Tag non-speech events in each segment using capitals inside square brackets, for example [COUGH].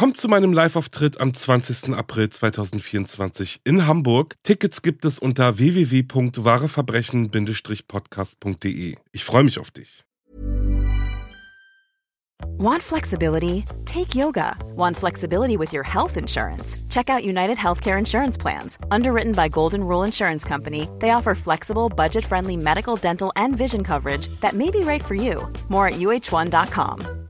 Kommt zu meinem Live-Auftritt am 20. April 2024 in Hamburg. Tickets gibt es unter www.wahreverbrechen-podcast.de. Ich freue mich auf dich. Want flexibility? Take yoga. Want flexibility with your health insurance? Check out United Healthcare Insurance Plans. Underwritten by Golden Rule Insurance Company, they offer flexible, budget friendly medical, dental, and vision coverage that may be right for you. More at uh1.com.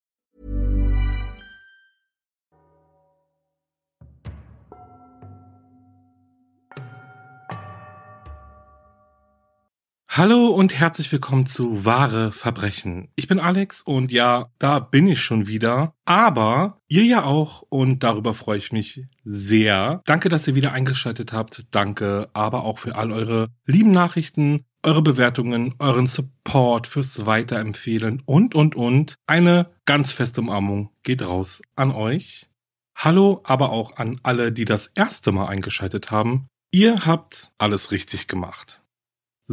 Hallo und herzlich willkommen zu Wahre Verbrechen. Ich bin Alex und ja, da bin ich schon wieder. Aber ihr ja auch und darüber freue ich mich sehr. Danke, dass ihr wieder eingeschaltet habt. Danke aber auch für all eure lieben Nachrichten, eure Bewertungen, euren Support fürs Weiterempfehlen und, und, und. Eine ganz feste Umarmung geht raus an euch. Hallo aber auch an alle, die das erste Mal eingeschaltet haben. Ihr habt alles richtig gemacht.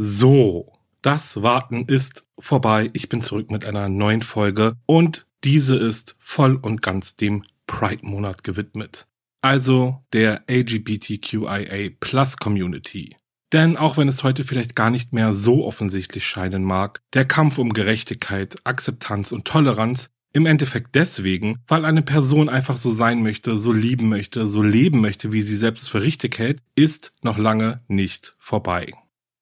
So, das Warten ist vorbei. Ich bin zurück mit einer neuen Folge und diese ist voll und ganz dem Pride-Monat gewidmet. Also der LGBTQIA Plus Community. Denn auch wenn es heute vielleicht gar nicht mehr so offensichtlich scheinen mag, der Kampf um Gerechtigkeit, Akzeptanz und Toleranz im Endeffekt deswegen, weil eine Person einfach so sein möchte, so lieben möchte, so leben möchte, wie sie selbst für richtig hält, ist noch lange nicht vorbei.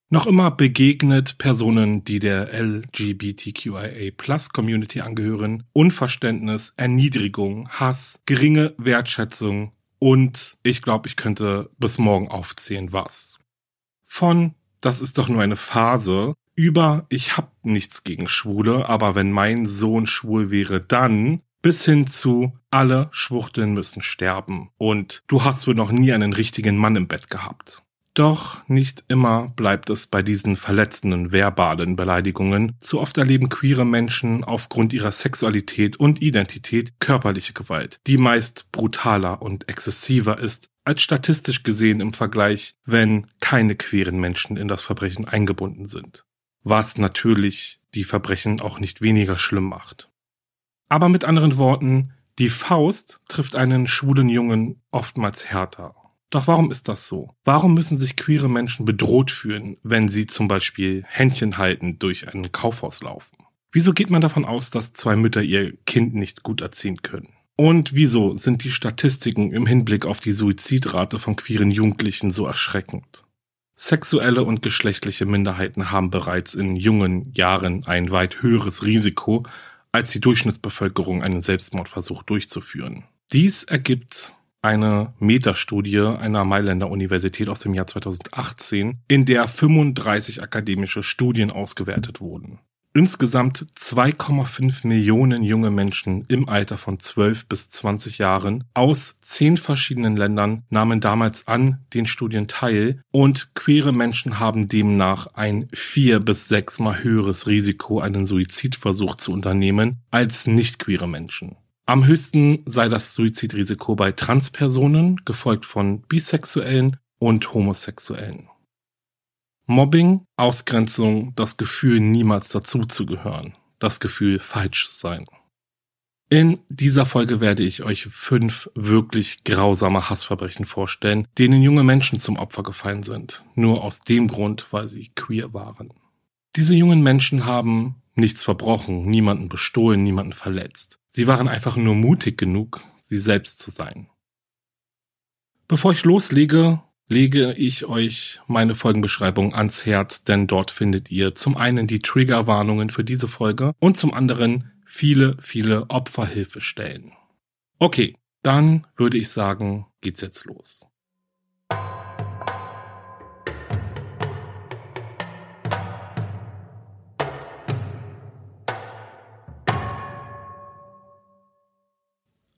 Noch immer begegnet Personen, die der LGBTQIA Plus Community angehören, Unverständnis, Erniedrigung, Hass, geringe Wertschätzung und ich glaube, ich könnte bis morgen aufzählen, was. Von das ist doch nur eine Phase über ich hab nichts gegen Schwule, aber wenn mein Sohn schwul wäre, dann bis hin zu alle Schwuchteln müssen sterben und du hast wohl noch nie einen richtigen Mann im Bett gehabt. Doch nicht immer bleibt es bei diesen verletzenden verbalen Beleidigungen. Zu oft erleben queere Menschen aufgrund ihrer Sexualität und Identität körperliche Gewalt, die meist brutaler und exzessiver ist als statistisch gesehen im Vergleich, wenn keine queeren Menschen in das Verbrechen eingebunden sind. Was natürlich die Verbrechen auch nicht weniger schlimm macht. Aber mit anderen Worten, die Faust trifft einen schwulen Jungen oftmals härter. Doch warum ist das so? Warum müssen sich queere Menschen bedroht fühlen, wenn sie zum Beispiel Händchen halten durch ein Kaufhaus laufen? Wieso geht man davon aus, dass zwei Mütter ihr Kind nicht gut erziehen können? Und wieso sind die Statistiken im Hinblick auf die Suizidrate von queeren Jugendlichen so erschreckend? Sexuelle und geschlechtliche Minderheiten haben bereits in jungen Jahren ein weit höheres Risiko, als die Durchschnittsbevölkerung einen Selbstmordversuch durchzuführen. Dies ergibt eine Metastudie einer Mailänder Universität aus dem Jahr 2018, in der 35 akademische Studien ausgewertet wurden. Insgesamt 2,5 Millionen junge Menschen im Alter von 12 bis 20 Jahren aus zehn verschiedenen Ländern nahmen damals an den Studien teil und queere Menschen haben demnach ein vier bis sechsmal höheres Risiko, einen Suizidversuch zu unternehmen als nicht queere Menschen. Am höchsten sei das Suizidrisiko bei Transpersonen, gefolgt von Bisexuellen und Homosexuellen. Mobbing, Ausgrenzung, das Gefühl, niemals dazuzugehören, das Gefühl, falsch zu sein. In dieser Folge werde ich euch fünf wirklich grausame Hassverbrechen vorstellen, denen junge Menschen zum Opfer gefallen sind, nur aus dem Grund, weil sie queer waren. Diese jungen Menschen haben nichts verbrochen, niemanden bestohlen, niemanden verletzt. Sie waren einfach nur mutig genug, sie selbst zu sein. Bevor ich loslege, lege ich euch meine Folgenbeschreibung ans Herz, denn dort findet ihr zum einen die Triggerwarnungen für diese Folge und zum anderen viele, viele Opferhilfestellen. Okay, dann würde ich sagen, geht's jetzt los.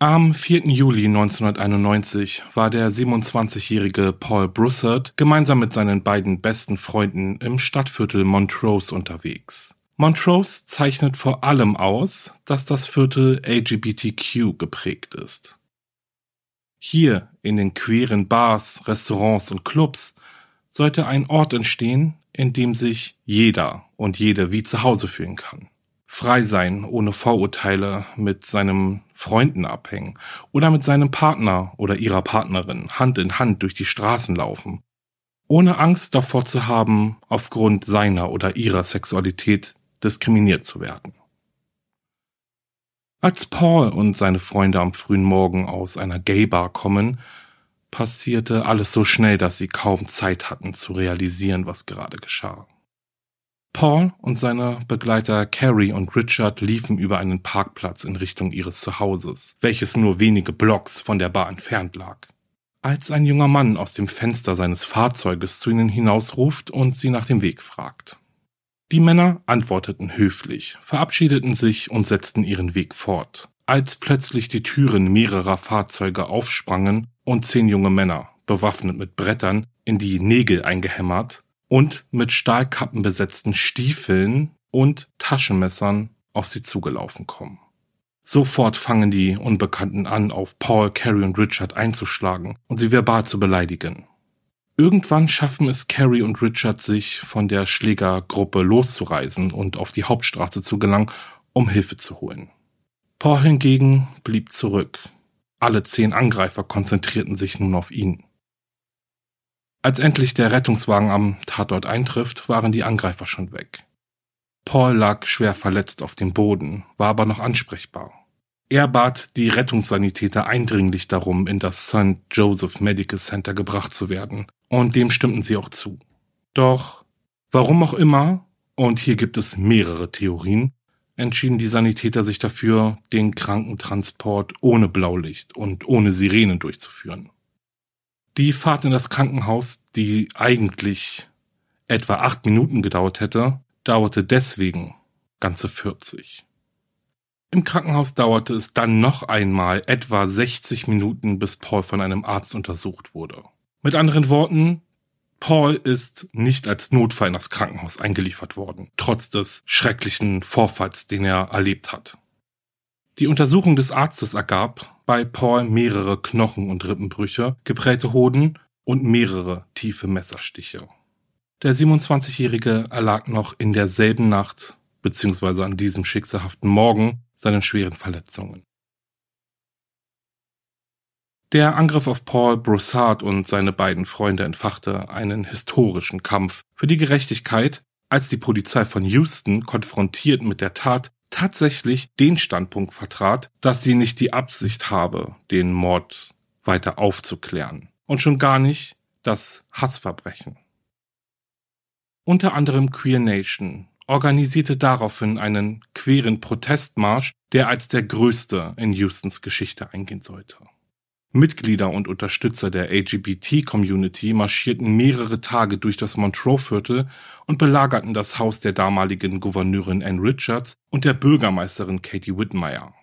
Am 4. Juli 1991 war der 27-jährige Paul Brussard gemeinsam mit seinen beiden besten Freunden im Stadtviertel Montrose unterwegs. Montrose zeichnet vor allem aus, dass das Viertel LGBTQ geprägt ist. Hier in den queeren Bars, Restaurants und Clubs sollte ein Ort entstehen, in dem sich jeder und jede wie zu Hause fühlen kann frei sein, ohne Vorurteile, mit seinem Freunden abhängen oder mit seinem Partner oder ihrer Partnerin Hand in Hand durch die Straßen laufen, ohne Angst davor zu haben, aufgrund seiner oder ihrer Sexualität diskriminiert zu werden. Als Paul und seine Freunde am frühen Morgen aus einer Gay-Bar kommen, passierte alles so schnell, dass sie kaum Zeit hatten zu realisieren, was gerade geschah. Paul und seine Begleiter Carrie und Richard liefen über einen Parkplatz in Richtung ihres Zuhauses, welches nur wenige Blocks von der Bar entfernt lag. Als ein junger Mann aus dem Fenster seines Fahrzeuges zu ihnen hinausruft und sie nach dem Weg fragt. Die Männer antworteten höflich, verabschiedeten sich und setzten ihren Weg fort, als plötzlich die Türen mehrerer Fahrzeuge aufsprangen und zehn junge Männer, bewaffnet mit Brettern, in die Nägel eingehämmert, und mit Stahlkappen besetzten Stiefeln und Taschenmessern auf sie zugelaufen kommen. Sofort fangen die Unbekannten an, auf Paul, Carrie und Richard einzuschlagen und sie verbal zu beleidigen. Irgendwann schaffen es Carrie und Richard sich von der Schlägergruppe loszureisen und auf die Hauptstraße zu gelangen, um Hilfe zu holen. Paul hingegen blieb zurück. Alle zehn Angreifer konzentrierten sich nun auf ihn. Als endlich der Rettungswagen am Tatort eintrifft, waren die Angreifer schon weg. Paul lag schwer verletzt auf dem Boden, war aber noch ansprechbar. Er bat die Rettungssanitäter eindringlich darum, in das St. Joseph Medical Center gebracht zu werden, und dem stimmten sie auch zu. Doch, warum auch immer, und hier gibt es mehrere Theorien, entschieden die Sanitäter sich dafür, den Krankentransport ohne Blaulicht und ohne Sirenen durchzuführen. Die Fahrt in das Krankenhaus, die eigentlich etwa acht Minuten gedauert hätte, dauerte deswegen ganze 40. Im Krankenhaus dauerte es dann noch einmal etwa 60 Minuten, bis Paul von einem Arzt untersucht wurde. Mit anderen Worten, Paul ist nicht als Notfall in das Krankenhaus eingeliefert worden, trotz des schrecklichen Vorfalls, den er erlebt hat. Die Untersuchung des Arztes ergab bei Paul mehrere Knochen- und Rippenbrüche, geprellte Hoden und mehrere tiefe Messerstiche. Der 27-Jährige erlag noch in derselben Nacht bzw. an diesem schicksalhaften Morgen seinen schweren Verletzungen. Der Angriff auf Paul Broussard und seine beiden Freunde entfachte einen historischen Kampf für die Gerechtigkeit, als die Polizei von Houston konfrontiert mit der Tat tatsächlich den Standpunkt vertrat, dass sie nicht die Absicht habe, den Mord weiter aufzuklären und schon gar nicht das Hassverbrechen. Unter anderem Queer Nation organisierte daraufhin einen queeren Protestmarsch, der als der größte in Houstons Geschichte eingehen sollte. Mitglieder und Unterstützer der LGBT-Community marschierten mehrere Tage durch das Montreux-Viertel und belagerten das Haus der damaligen Gouverneurin Anne Richards und der Bürgermeisterin Katie Whitmire.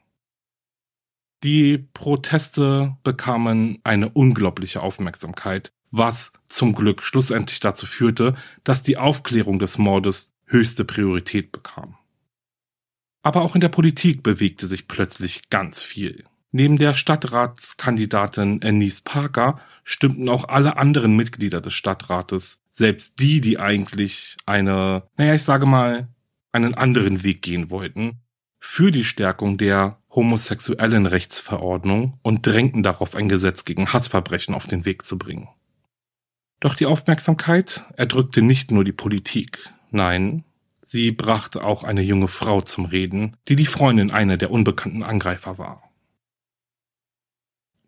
Die Proteste bekamen eine unglaubliche Aufmerksamkeit, was zum Glück schlussendlich dazu führte, dass die Aufklärung des Mordes höchste Priorität bekam. Aber auch in der Politik bewegte sich plötzlich ganz viel. Neben der Stadtratskandidatin Anise Parker stimmten auch alle anderen Mitglieder des Stadtrates, selbst die, die eigentlich eine, naja, ich sage mal, einen anderen Weg gehen wollten, für die Stärkung der homosexuellen Rechtsverordnung und drängten darauf, ein Gesetz gegen Hassverbrechen auf den Weg zu bringen. Doch die Aufmerksamkeit erdrückte nicht nur die Politik, nein, sie brachte auch eine junge Frau zum Reden, die die Freundin einer der unbekannten Angreifer war.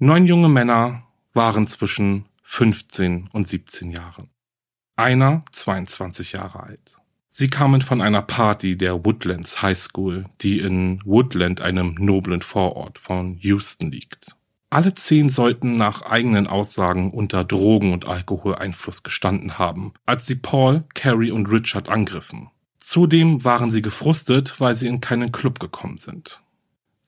Neun junge Männer waren zwischen 15 und 17 Jahren. Einer 22 Jahre alt. Sie kamen von einer Party der Woodlands High School, die in Woodland, einem noblen Vorort von Houston liegt. Alle zehn sollten nach eigenen Aussagen unter Drogen- und Alkoholeinfluss gestanden haben, als sie Paul, Carrie und Richard angriffen. Zudem waren sie gefrustet, weil sie in keinen Club gekommen sind.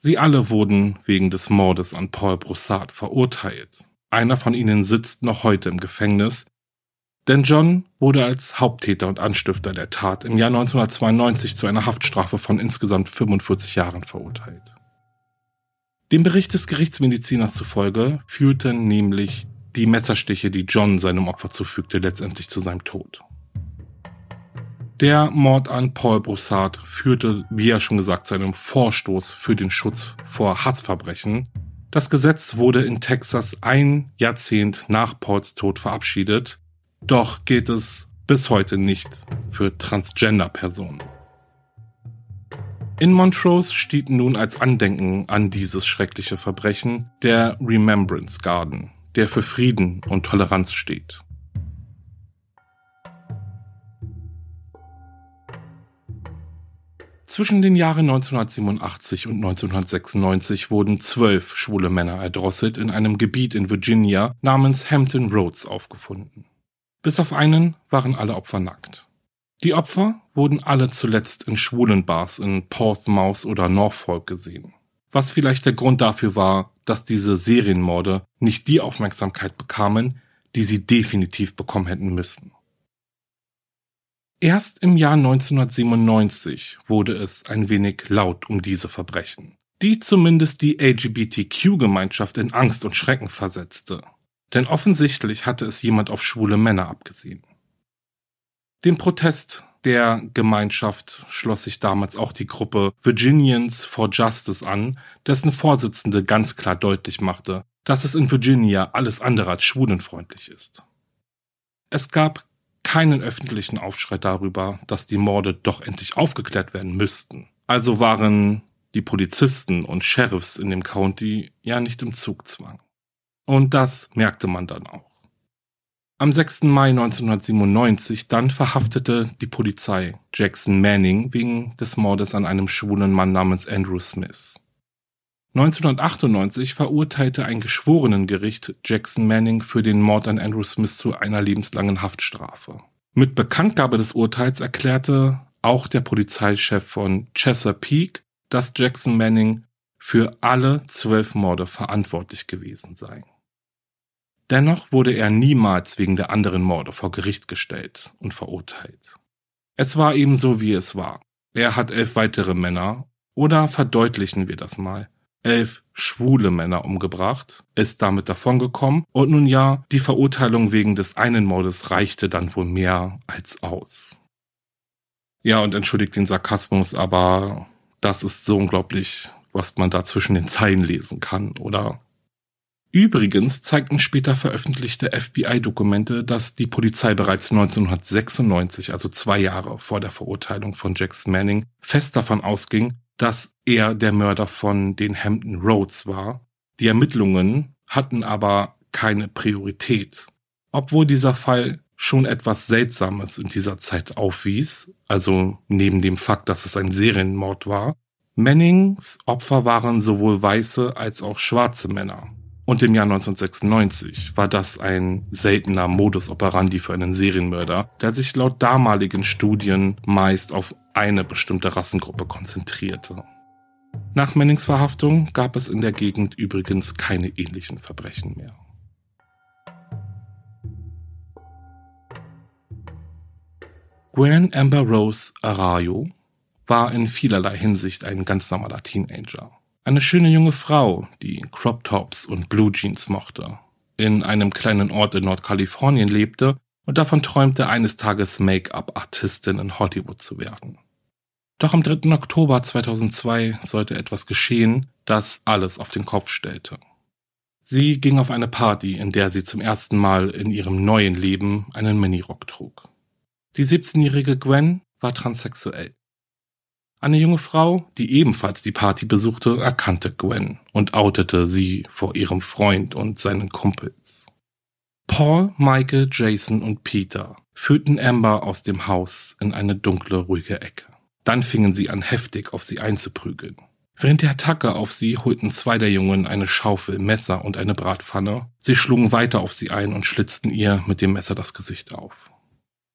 Sie alle wurden wegen des Mordes an Paul Broussard verurteilt. Einer von ihnen sitzt noch heute im Gefängnis, denn John wurde als Haupttäter und Anstifter der Tat im Jahr 1992 zu einer Haftstrafe von insgesamt 45 Jahren verurteilt. Dem Bericht des Gerichtsmediziners zufolge führten nämlich die Messerstiche, die John seinem Opfer zufügte, letztendlich zu seinem Tod. Der Mord an Paul Broussard führte, wie ja schon gesagt, zu einem Vorstoß für den Schutz vor Hassverbrechen. Das Gesetz wurde in Texas ein Jahrzehnt nach Pauls Tod verabschiedet, doch gilt es bis heute nicht für Transgender-Personen. In Montrose steht nun als Andenken an dieses schreckliche Verbrechen der Remembrance Garden, der für Frieden und Toleranz steht. Zwischen den Jahren 1987 und 1996 wurden zwölf schwule Männer erdrosselt in einem Gebiet in Virginia namens Hampton Roads aufgefunden. Bis auf einen waren alle Opfer nackt. Die Opfer wurden alle zuletzt in schwulen Bars in Portsmouth oder Norfolk gesehen. Was vielleicht der Grund dafür war, dass diese Serienmorde nicht die Aufmerksamkeit bekamen, die sie definitiv bekommen hätten müssen. Erst im Jahr 1997 wurde es ein wenig laut um diese Verbrechen, die zumindest die LGBTQ-Gemeinschaft in Angst und Schrecken versetzte. Denn offensichtlich hatte es jemand auf schwule Männer abgesehen. Dem Protest der Gemeinschaft schloss sich damals auch die Gruppe Virginians for Justice an, dessen Vorsitzende ganz klar deutlich machte, dass es in Virginia alles andere als schwulenfreundlich ist. Es gab keinen öffentlichen Aufschrei darüber, dass die Morde doch endlich aufgeklärt werden müssten. Also waren die Polizisten und Sheriffs in dem County ja nicht im Zugzwang. Und das merkte man dann auch. Am 6. Mai 1997 dann verhaftete die Polizei Jackson Manning wegen des Mordes an einem schwulen Mann namens Andrew Smith. 1998 verurteilte ein Geschworenengericht Jackson Manning für den Mord an Andrew Smith zu einer lebenslangen Haftstrafe. Mit Bekanntgabe des Urteils erklärte auch der Polizeichef von Chesapeake, dass Jackson Manning für alle zwölf Morde verantwortlich gewesen sei. Dennoch wurde er niemals wegen der anderen Morde vor Gericht gestellt und verurteilt. Es war eben so, wie es war. Er hat elf weitere Männer, oder verdeutlichen wir das mal, elf schwule Männer umgebracht, ist damit davongekommen und nun ja, die Verurteilung wegen des einen Mordes reichte dann wohl mehr als aus. Ja, und entschuldigt den Sarkasmus, aber das ist so unglaublich, was man da zwischen den Zeilen lesen kann, oder? Übrigens zeigten später veröffentlichte FBI-Dokumente, dass die Polizei bereits 1996, also zwei Jahre vor der Verurteilung von Jackson Manning, fest davon ausging, dass er der Mörder von den Hampton Roads war. Die Ermittlungen hatten aber keine Priorität. Obwohl dieser Fall schon etwas Seltsames in dieser Zeit aufwies, also neben dem Fakt, dass es ein Serienmord war. Mannings Opfer waren sowohl weiße als auch schwarze Männer. Und im Jahr 1996 war das ein seltener Modus operandi für einen Serienmörder, der sich laut damaligen Studien meist auf eine bestimmte Rassengruppe konzentrierte. Nach Mannings Verhaftung gab es in der Gegend übrigens keine ähnlichen Verbrechen mehr. Gwen Amber Rose Arroyo war in vielerlei Hinsicht ein ganz normaler Teenager. Eine schöne junge Frau, die Crop Tops und Blue Jeans mochte, in einem kleinen Ort in Nordkalifornien lebte und davon träumte, eines Tages Make-up-Artistin in Hollywood zu werden. Doch am 3. Oktober 2002 sollte etwas geschehen, das alles auf den Kopf stellte. Sie ging auf eine Party, in der sie zum ersten Mal in ihrem neuen Leben einen Minirock trug. Die 17-jährige Gwen war transsexuell. Eine junge Frau, die ebenfalls die Party besuchte, erkannte Gwen und outete sie vor ihrem Freund und seinen Kumpels. Paul, Michael, Jason und Peter führten Amber aus dem Haus in eine dunkle, ruhige Ecke. Dann fingen sie an, heftig auf sie einzuprügeln. Während der Attacke auf sie holten zwei der Jungen eine Schaufel, Messer und eine Bratpfanne. Sie schlugen weiter auf sie ein und schlitzten ihr mit dem Messer das Gesicht auf.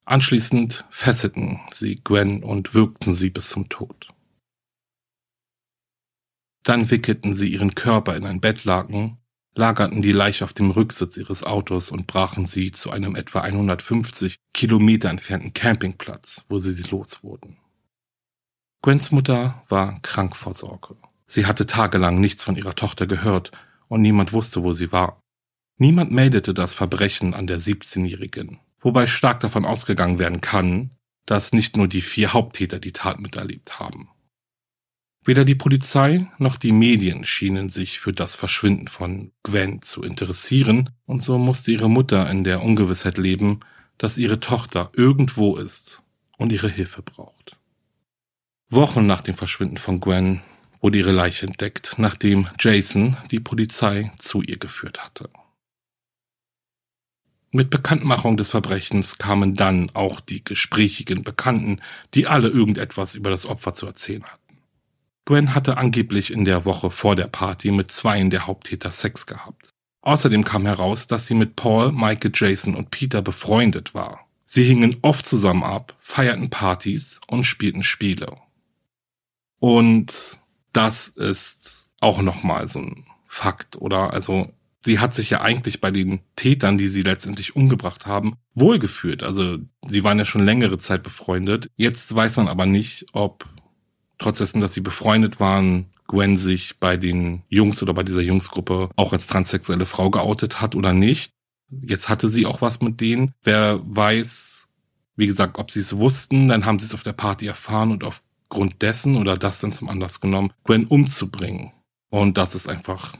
Anschließend fesselten sie Gwen und würgten sie bis zum Tod. Dann wickelten sie ihren Körper in ein Bettlaken, lagerten die Leiche auf dem Rücksitz ihres Autos und brachen sie zu einem etwa 150 Kilometer entfernten Campingplatz, wo sie sie los wurden. Gwens Mutter war krank vor Sorge. Sie hatte tagelang nichts von ihrer Tochter gehört und niemand wusste, wo sie war. Niemand meldete das Verbrechen an der 17-Jährigen, wobei stark davon ausgegangen werden kann, dass nicht nur die vier Haupttäter die Tat miterlebt haben. Weder die Polizei noch die Medien schienen sich für das Verschwinden von Gwen zu interessieren, und so musste ihre Mutter in der Ungewissheit leben, dass ihre Tochter irgendwo ist und ihre Hilfe braucht. Wochen nach dem Verschwinden von Gwen wurde ihre Leiche entdeckt, nachdem Jason die Polizei zu ihr geführt hatte. Mit Bekanntmachung des Verbrechens kamen dann auch die gesprächigen Bekannten, die alle irgendetwas über das Opfer zu erzählen hatten. Gwen hatte angeblich in der Woche vor der Party mit zweien der Haupttäter Sex gehabt. Außerdem kam heraus, dass sie mit Paul, Michael, Jason und Peter befreundet war. Sie hingen oft zusammen ab, feierten Partys und spielten Spiele. Und das ist auch nochmal so ein Fakt, oder? Also, sie hat sich ja eigentlich bei den Tätern, die sie letztendlich umgebracht haben, wohlgefühlt. Also, sie waren ja schon längere Zeit befreundet. Jetzt weiß man aber nicht, ob trotz dessen, dass sie befreundet waren, Gwen sich bei den Jungs oder bei dieser Jungsgruppe auch als transsexuelle Frau geoutet hat oder nicht. Jetzt hatte sie auch was mit denen. Wer weiß, wie gesagt, ob sie es wussten, dann haben sie es auf der Party erfahren und aufgrund dessen oder das dann zum Anlass genommen, Gwen umzubringen. Und das ist einfach,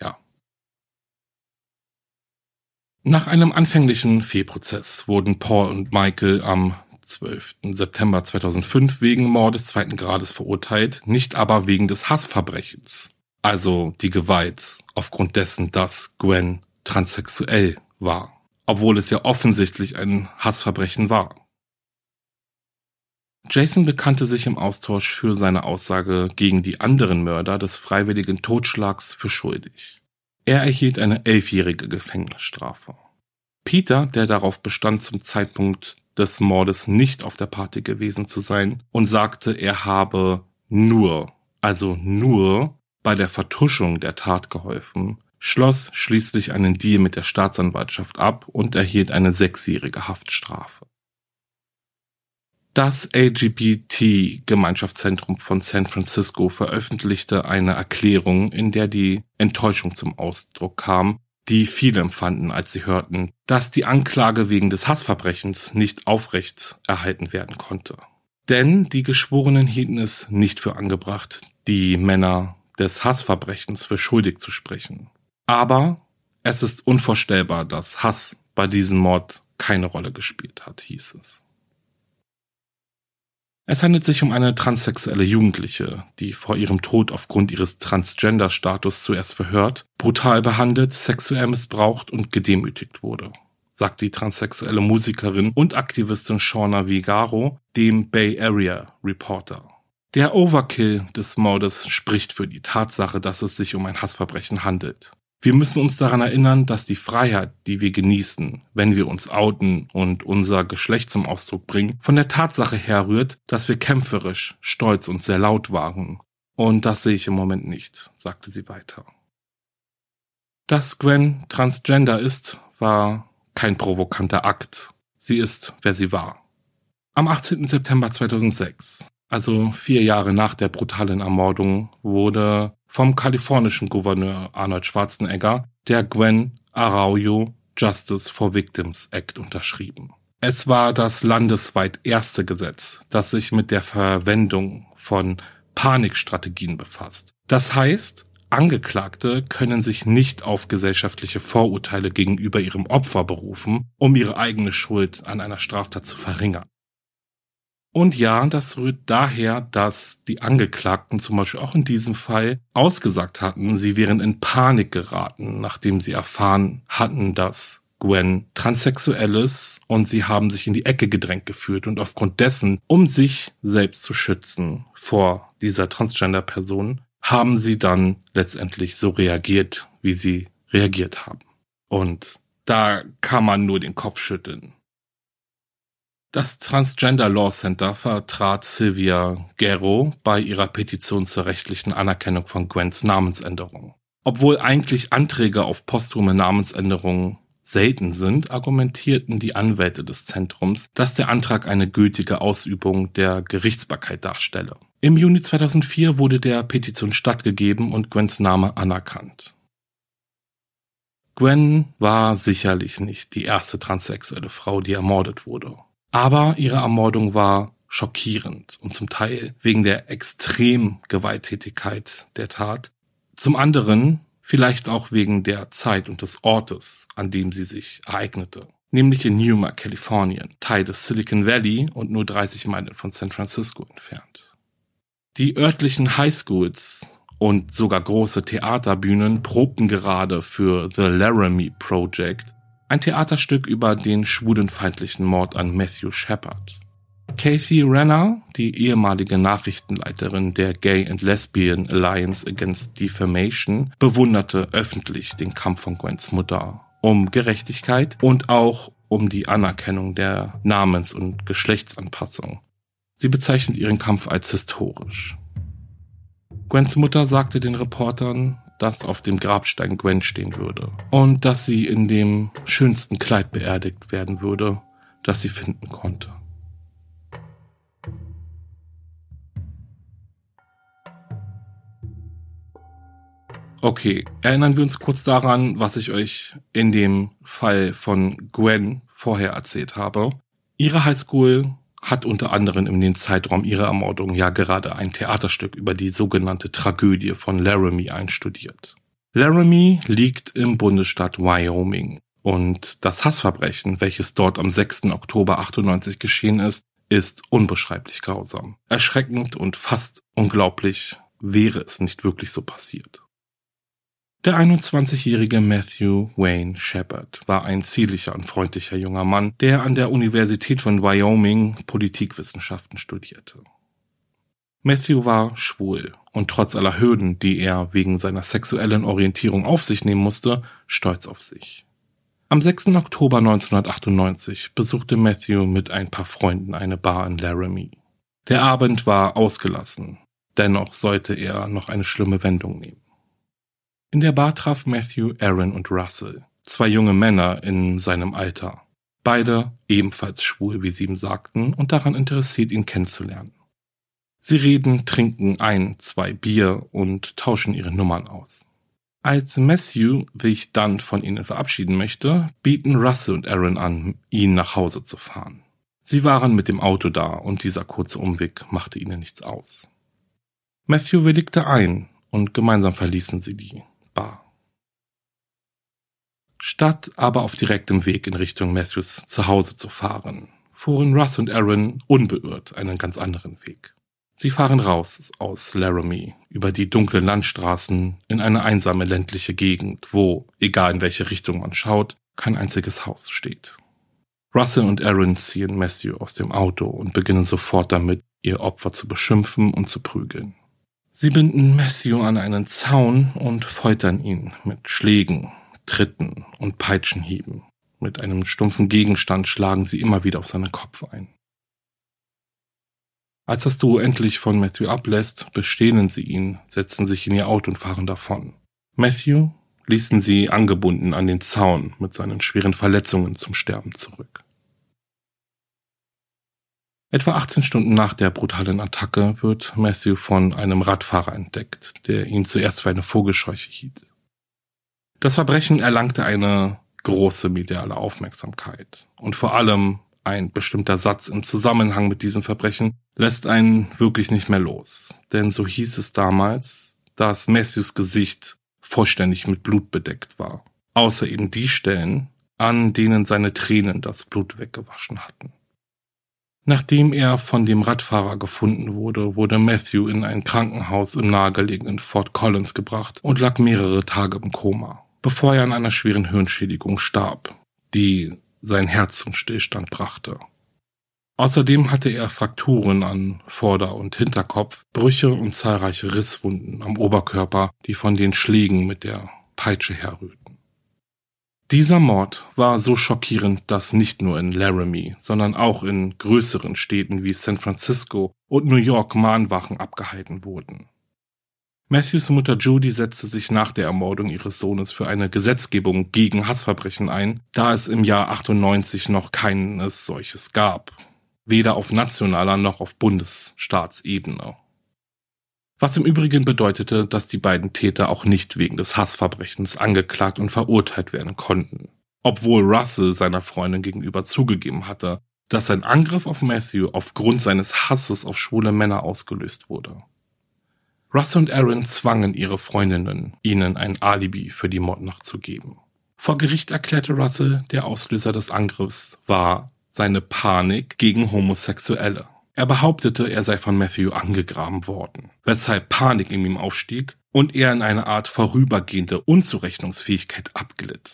ja. Nach einem anfänglichen Fehlprozess wurden Paul und Michael am 12. September 2005 wegen Mordes zweiten Grades verurteilt, nicht aber wegen des Hassverbrechens. Also die Gewalt aufgrund dessen, dass Gwen transsexuell war. Obwohl es ja offensichtlich ein Hassverbrechen war. Jason bekannte sich im Austausch für seine Aussage gegen die anderen Mörder des freiwilligen Totschlags für schuldig. Er erhielt eine elfjährige Gefängnisstrafe. Peter, der darauf bestand, zum Zeitpunkt des Mordes nicht auf der Party gewesen zu sein und sagte, er habe nur, also nur bei der Vertuschung der Tat geholfen, schloss schließlich einen Deal mit der Staatsanwaltschaft ab und erhielt eine sechsjährige Haftstrafe. Das LGBT-Gemeinschaftszentrum von San Francisco veröffentlichte eine Erklärung, in der die Enttäuschung zum Ausdruck kam, die viele empfanden, als sie hörten, dass die Anklage wegen des Hassverbrechens nicht aufrecht erhalten werden konnte. Denn die Geschworenen hielten es nicht für angebracht, die Männer des Hassverbrechens für schuldig zu sprechen. Aber es ist unvorstellbar, dass Hass bei diesem Mord keine Rolle gespielt hat, hieß es. Es handelt sich um eine transsexuelle Jugendliche, die vor ihrem Tod aufgrund ihres Transgender-Status zuerst verhört, brutal behandelt, sexuell missbraucht und gedemütigt wurde, sagt die transsexuelle Musikerin und Aktivistin Shauna Vigaro dem Bay Area Reporter. Der Overkill des Mordes spricht für die Tatsache, dass es sich um ein Hassverbrechen handelt. Wir müssen uns daran erinnern, dass die Freiheit, die wir genießen, wenn wir uns outen und unser Geschlecht zum Ausdruck bringen, von der Tatsache herrührt, dass wir kämpferisch, stolz und sehr laut waren. Und das sehe ich im Moment nicht, sagte sie weiter. Dass Gwen transgender ist, war kein provokanter Akt. Sie ist, wer sie war. Am 18. September 2006, also vier Jahre nach der brutalen Ermordung, wurde vom kalifornischen Gouverneur Arnold Schwarzenegger der Gwen Araujo Justice for Victims Act unterschrieben. Es war das landesweit erste Gesetz, das sich mit der Verwendung von Panikstrategien befasst. Das heißt, Angeklagte können sich nicht auf gesellschaftliche Vorurteile gegenüber ihrem Opfer berufen, um ihre eigene Schuld an einer Straftat zu verringern. Und ja, das rührt daher, dass die Angeklagten zum Beispiel auch in diesem Fall ausgesagt hatten, sie wären in Panik geraten, nachdem sie erfahren hatten, dass Gwen transsexuell ist und sie haben sich in die Ecke gedrängt gefühlt und aufgrund dessen, um sich selbst zu schützen vor dieser Transgender-Person, haben sie dann letztendlich so reagiert, wie sie reagiert haben. Und da kann man nur den Kopf schütteln. Das Transgender Law Center vertrat Sylvia Gero bei ihrer Petition zur rechtlichen Anerkennung von Gwens Namensänderung. Obwohl eigentlich Anträge auf posthume Namensänderungen selten sind, argumentierten die Anwälte des Zentrums, dass der Antrag eine gültige Ausübung der Gerichtsbarkeit darstelle. Im Juni 2004 wurde der Petition stattgegeben und Gwens Name anerkannt. Gwen war sicherlich nicht die erste transsexuelle Frau, die ermordet wurde. Aber ihre Ermordung war schockierend und zum Teil wegen der extrem Gewalttätigkeit der Tat. Zum anderen vielleicht auch wegen der Zeit und des Ortes, an dem sie sich ereignete, nämlich in Yuma, Kalifornien, Teil des Silicon Valley und nur 30 Meilen von San Francisco entfernt. Die örtlichen Highschools und sogar große Theaterbühnen probten gerade für The Laramie Project, ein Theaterstück über den schwulenfeindlichen Mord an Matthew Shepard. Kathy Renner, die ehemalige Nachrichtenleiterin der Gay and Lesbian Alliance Against Defamation, bewunderte öffentlich den Kampf von Gwens Mutter um Gerechtigkeit und auch um die Anerkennung der Namens- und Geschlechtsanpassung. Sie bezeichnet ihren Kampf als historisch. Gwens Mutter sagte den Reportern, dass auf dem Grabstein Gwen stehen würde und dass sie in dem schönsten Kleid beerdigt werden würde, das sie finden konnte. Okay, erinnern wir uns kurz daran, was ich euch in dem Fall von Gwen vorher erzählt habe. Ihre Highschool hat unter anderem in den Zeitraum ihrer Ermordung ja gerade ein Theaterstück über die sogenannte Tragödie von Laramie einstudiert. Laramie liegt im Bundesstaat Wyoming und das Hassverbrechen, welches dort am 6. Oktober 98 geschehen ist, ist unbeschreiblich grausam. Erschreckend und fast unglaublich wäre es nicht wirklich so passiert. Der 21-jährige Matthew Wayne Shepard war ein zierlicher und freundlicher junger Mann, der an der Universität von Wyoming Politikwissenschaften studierte. Matthew war schwul und trotz aller Hürden, die er wegen seiner sexuellen Orientierung auf sich nehmen musste, stolz auf sich. Am 6. Oktober 1998 besuchte Matthew mit ein paar Freunden eine Bar in Laramie. Der Abend war ausgelassen, dennoch sollte er noch eine schlimme Wendung nehmen. In der Bar traf Matthew Aaron und Russell, zwei junge Männer in seinem Alter. Beide ebenfalls schwul, wie sie ihm sagten, und daran interessiert, ihn kennenzulernen. Sie reden, trinken ein, zwei Bier und tauschen ihre Nummern aus. Als Matthew sich dann von ihnen verabschieden möchte, bieten Russell und Aaron an, ihn nach Hause zu fahren. Sie waren mit dem Auto da und dieser kurze Umweg machte ihnen nichts aus. Matthew willigte ein und gemeinsam verließen sie die Bar. Statt aber auf direktem Weg in Richtung Matthews Zuhause zu fahren, fuhren Russ und Aaron unbeirrt einen ganz anderen Weg. Sie fahren raus aus Laramie über die dunklen Landstraßen in eine einsame ländliche Gegend, wo, egal in welche Richtung man schaut, kein einziges Haus steht. Russell und Aaron ziehen Matthew aus dem Auto und beginnen sofort damit, ihr Opfer zu beschimpfen und zu prügeln. Sie binden Matthew an einen Zaun und foltern ihn mit Schlägen, Tritten und Peitschenhieben. Mit einem stumpfen Gegenstand schlagen sie immer wieder auf seinen Kopf ein. Als das Duo endlich von Matthew ablässt, bestehlen sie ihn, setzen sich in ihr Auto und fahren davon. Matthew ließen sie angebunden an den Zaun mit seinen schweren Verletzungen zum Sterben zurück. Etwa 18 Stunden nach der brutalen Attacke wird Matthew von einem Radfahrer entdeckt, der ihn zuerst für eine Vogelscheuche hielt. Das Verbrechen erlangte eine große mediale Aufmerksamkeit und vor allem ein bestimmter Satz im Zusammenhang mit diesem Verbrechen lässt einen wirklich nicht mehr los. Denn so hieß es damals, dass Matthews Gesicht vollständig mit Blut bedeckt war. Außer eben die Stellen, an denen seine Tränen das Blut weggewaschen hatten. Nachdem er von dem Radfahrer gefunden wurde, wurde Matthew in ein Krankenhaus im nahegelegenen Fort Collins gebracht und lag mehrere Tage im Koma, bevor er an einer schweren Hirnschädigung starb, die sein Herz zum Stillstand brachte. Außerdem hatte er Frakturen an Vorder- und Hinterkopf, Brüche und zahlreiche Risswunden am Oberkörper, die von den Schlägen mit der Peitsche herrührten. Dieser Mord war so schockierend, dass nicht nur in Laramie, sondern auch in größeren Städten wie San Francisco und New York Mahnwachen abgehalten wurden. Matthews Mutter Judy setzte sich nach der Ermordung ihres Sohnes für eine Gesetzgebung gegen Hassverbrechen ein, da es im Jahr 98 noch keines solches gab, weder auf nationaler noch auf Bundesstaatsebene. Was im Übrigen bedeutete, dass die beiden Täter auch nicht wegen des Hassverbrechens angeklagt und verurteilt werden konnten. Obwohl Russell seiner Freundin gegenüber zugegeben hatte, dass sein Angriff auf Matthew aufgrund seines Hasses auf schwule Männer ausgelöst wurde. Russell und Aaron zwangen ihre Freundinnen, ihnen ein Alibi für die Mordnacht zu geben. Vor Gericht erklärte Russell, der Auslöser des Angriffs war seine Panik gegen Homosexuelle. Er behauptete, er sei von Matthew angegraben worden, weshalb Panik in ihm aufstieg und er in eine Art vorübergehende Unzurechnungsfähigkeit abglitt.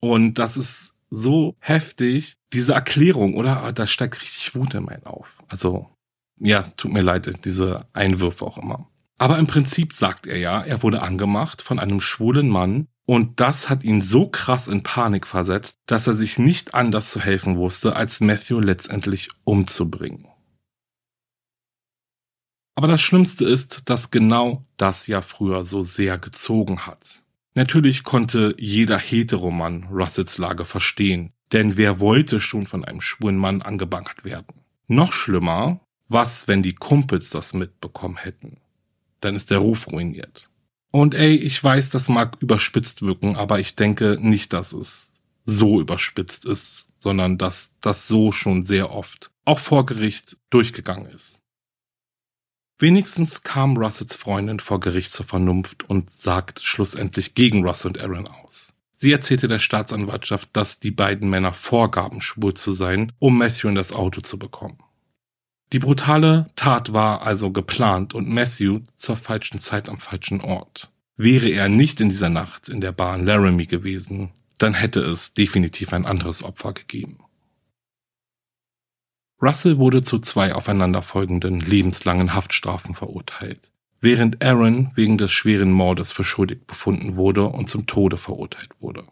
Und das ist so heftig, diese Erklärung, oder? Da steigt richtig Wut in meinen auf. Also, ja, es tut mir leid, diese Einwürfe auch immer. Aber im Prinzip sagt er ja, er wurde angemacht von einem schwulen Mann und das hat ihn so krass in Panik versetzt, dass er sich nicht anders zu helfen wusste, als Matthew letztendlich umzubringen. Aber das Schlimmste ist, dass genau das ja früher so sehr gezogen hat. Natürlich konnte jeder Heteromann Russells Lage verstehen, denn wer wollte schon von einem schwulen Mann angebankert werden? Noch schlimmer, was, wenn die Kumpels das mitbekommen hätten? Dann ist der Ruf ruiniert. Und ey, ich weiß, das mag überspitzt wirken, aber ich denke nicht, dass es so überspitzt ist, sondern dass das so schon sehr oft, auch vor Gericht, durchgegangen ist. Wenigstens kam Russells Freundin vor Gericht zur Vernunft und sagt schlussendlich gegen Russ und Aaron aus. Sie erzählte der Staatsanwaltschaft, dass die beiden Männer vorgaben, schwul zu sein, um Matthew in das Auto zu bekommen. Die brutale Tat war also geplant und Matthew zur falschen Zeit am falschen Ort. Wäre er nicht in dieser Nacht in der Bar in Laramie gewesen, dann hätte es definitiv ein anderes Opfer gegeben. Russell wurde zu zwei aufeinanderfolgenden lebenslangen Haftstrafen verurteilt, während Aaron wegen des schweren Mordes für schuldig befunden wurde und zum Tode verurteilt wurde.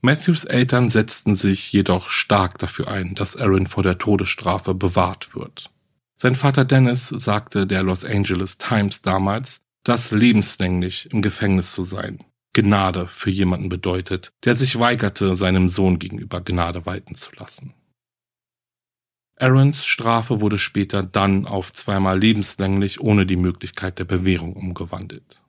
Matthews Eltern setzten sich jedoch stark dafür ein, dass Aaron vor der Todesstrafe bewahrt wird. Sein Vater Dennis sagte der Los Angeles Times damals, dass lebenslänglich im Gefängnis zu sein Gnade für jemanden bedeutet, der sich weigerte, seinem Sohn gegenüber Gnade walten zu lassen. Aarons Strafe wurde später dann auf zweimal lebenslänglich ohne die Möglichkeit der Bewährung umgewandelt.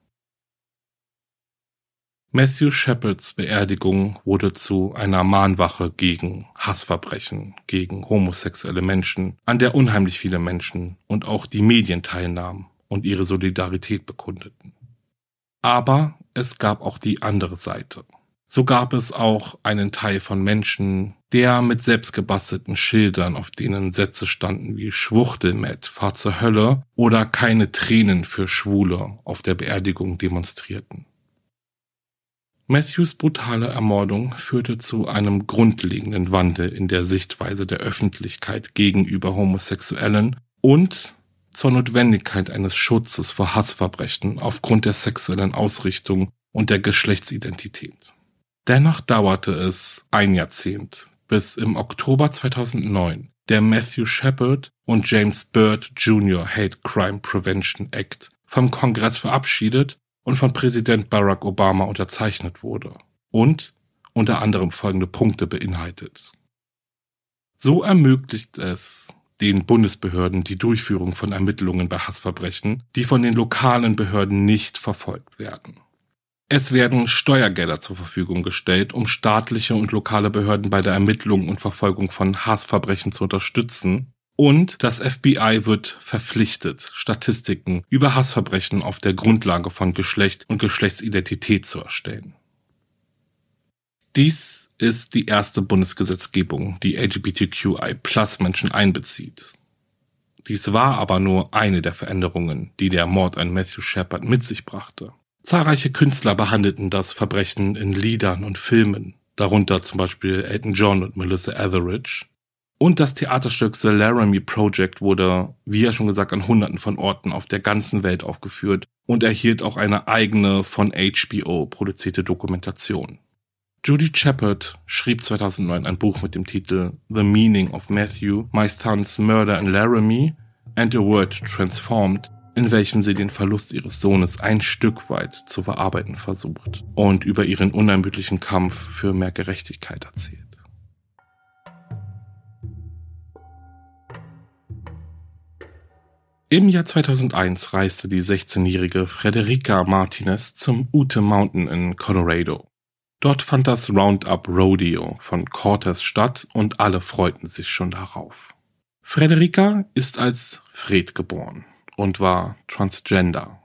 Matthew Shepards Beerdigung wurde zu einer Mahnwache gegen Hassverbrechen, gegen homosexuelle Menschen, an der unheimlich viele Menschen und auch die Medien teilnahmen und ihre Solidarität bekundeten. Aber es gab auch die andere Seite. So gab es auch einen Teil von Menschen, der mit selbstgebastelten Schildern, auf denen Sätze standen wie Schwuchtelmet, fahr zur Hölle oder keine Tränen für Schwule auf der Beerdigung demonstrierten. Matthews brutale Ermordung führte zu einem grundlegenden Wandel in der Sichtweise der Öffentlichkeit gegenüber Homosexuellen und zur Notwendigkeit eines Schutzes vor Hassverbrechen aufgrund der sexuellen Ausrichtung und der Geschlechtsidentität. Dennoch dauerte es ein Jahrzehnt, bis im Oktober 2009 der Matthew Shepard und James Byrd Jr. Hate Crime Prevention Act vom Kongress verabschiedet und von Präsident Barack Obama unterzeichnet wurde und unter anderem folgende Punkte beinhaltet. So ermöglicht es den Bundesbehörden die Durchführung von Ermittlungen bei Hassverbrechen, die von den lokalen Behörden nicht verfolgt werden. Es werden Steuergelder zur Verfügung gestellt, um staatliche und lokale Behörden bei der Ermittlung und Verfolgung von Hassverbrechen zu unterstützen. Und das FBI wird verpflichtet, Statistiken über Hassverbrechen auf der Grundlage von Geschlecht und Geschlechtsidentität zu erstellen. Dies ist die erste Bundesgesetzgebung, die LGBTQI Plus Menschen einbezieht. Dies war aber nur eine der Veränderungen, die der Mord an Matthew Shepard mit sich brachte. Zahlreiche Künstler behandelten das Verbrechen in Liedern und Filmen, darunter zum Beispiel Elton John und Melissa Etheridge. Und das Theaterstück The Laramie Project wurde, wie ja schon gesagt, an hunderten von Orten auf der ganzen Welt aufgeführt und erhielt auch eine eigene von HBO produzierte Dokumentation. Judy Shepard schrieb 2009 ein Buch mit dem Titel The Meaning of Matthew, My Son's Murder in Laramie and a Word Transformed, in welchem sie den Verlust ihres Sohnes ein Stück weit zu verarbeiten versucht und über ihren unermüdlichen Kampf für mehr Gerechtigkeit erzählt. Im Jahr 2001 reiste die 16-jährige Frederica Martinez zum Ute Mountain in Colorado. Dort fand das Roundup Rodeo von Cortez statt und alle freuten sich schon darauf. Frederica ist als Fred geboren und war Transgender.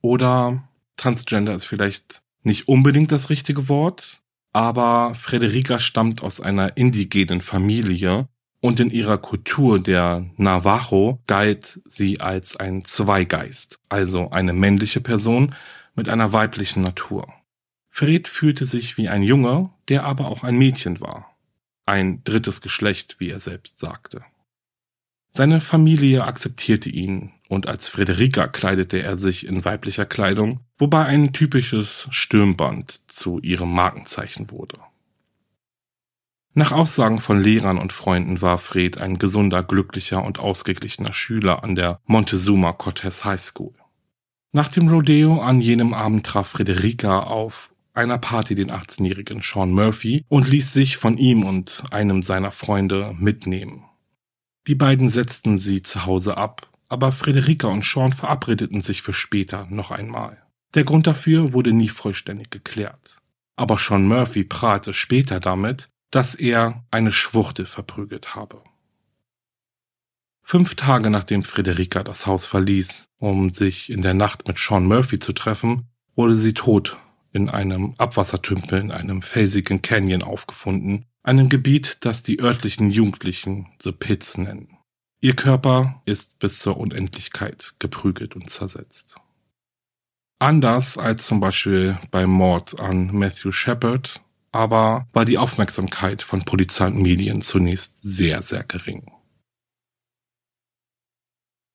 Oder Transgender ist vielleicht nicht unbedingt das richtige Wort, aber Frederica stammt aus einer indigenen Familie und in ihrer Kultur der Navajo galt sie als ein Zweigeist, also eine männliche Person mit einer weiblichen Natur. Fred fühlte sich wie ein Junge, der aber auch ein Mädchen war. Ein drittes Geschlecht, wie er selbst sagte. Seine Familie akzeptierte ihn und als Frederika kleidete er sich in weiblicher Kleidung, wobei ein typisches Stirnband zu ihrem Markenzeichen wurde. Nach Aussagen von Lehrern und Freunden war Fred ein gesunder, glücklicher und ausgeglichener Schüler an der Montezuma Cortez High School. Nach dem Rodeo an jenem Abend traf Frederika auf einer Party den 18-jährigen Sean Murphy und ließ sich von ihm und einem seiner Freunde mitnehmen. Die beiden setzten sie zu Hause ab, aber Frederika und Sean verabredeten sich für später noch einmal. Der Grund dafür wurde nie vollständig geklärt. Aber Sean Murphy prahlte später damit, dass er eine Schwuchtel verprügelt habe. Fünf Tage nachdem Frederika das Haus verließ, um sich in der Nacht mit Sean Murphy zu treffen, wurde sie tot in einem Abwassertümpel in einem felsigen Canyon aufgefunden, einem Gebiet, das die örtlichen Jugendlichen The Pits nennen. Ihr Körper ist bis zur Unendlichkeit geprügelt und zersetzt. Anders als zum Beispiel beim Mord an Matthew Shepard, aber war die Aufmerksamkeit von Polizei und Medien zunächst sehr, sehr gering.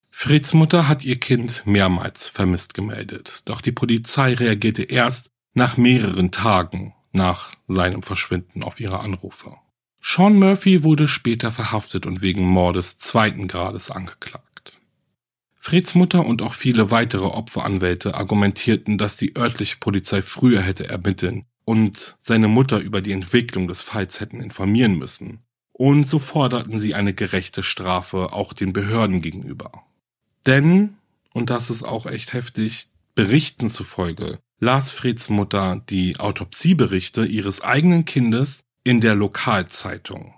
Freds Mutter hat ihr Kind mehrmals vermisst gemeldet, doch die Polizei reagierte erst, nach mehreren Tagen nach seinem Verschwinden auf ihre Anrufe. Sean Murphy wurde später verhaftet und wegen Mordes zweiten Grades angeklagt. Freds Mutter und auch viele weitere Opferanwälte argumentierten, dass die örtliche Polizei früher hätte ermitteln und seine Mutter über die Entwicklung des Falls hätten informieren müssen. Und so forderten sie eine gerechte Strafe auch den Behörden gegenüber. Denn, und das ist auch echt heftig, Berichten zufolge las Freds Mutter die Autopsieberichte ihres eigenen Kindes in der Lokalzeitung,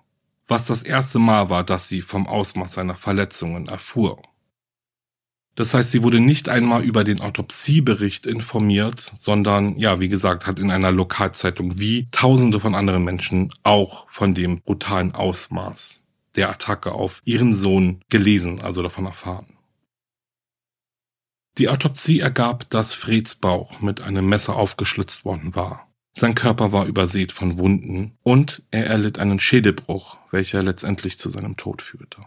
was das erste Mal war, dass sie vom Ausmaß seiner Verletzungen erfuhr. Das heißt, sie wurde nicht einmal über den Autopsiebericht informiert, sondern, ja, wie gesagt, hat in einer Lokalzeitung wie tausende von anderen Menschen auch von dem brutalen Ausmaß der Attacke auf ihren Sohn gelesen, also davon erfahren. Die Autopsie ergab, dass Freds Bauch mit einem Messer aufgeschlitzt worden war. Sein Körper war übersät von Wunden und er erlitt einen Schädelbruch, welcher letztendlich zu seinem Tod führte.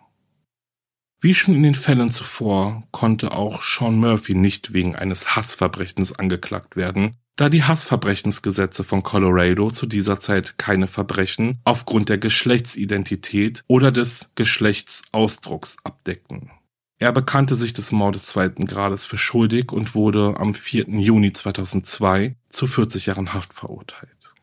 Wie schon in den Fällen zuvor konnte auch Sean Murphy nicht wegen eines Hassverbrechens angeklagt werden, da die Hassverbrechensgesetze von Colorado zu dieser Zeit keine Verbrechen aufgrund der Geschlechtsidentität oder des Geschlechtsausdrucks abdeckten. Er bekannte sich des Mordes zweiten Grades für schuldig und wurde am 4. Juni 2002 zu 40 Jahren Haft verurteilt.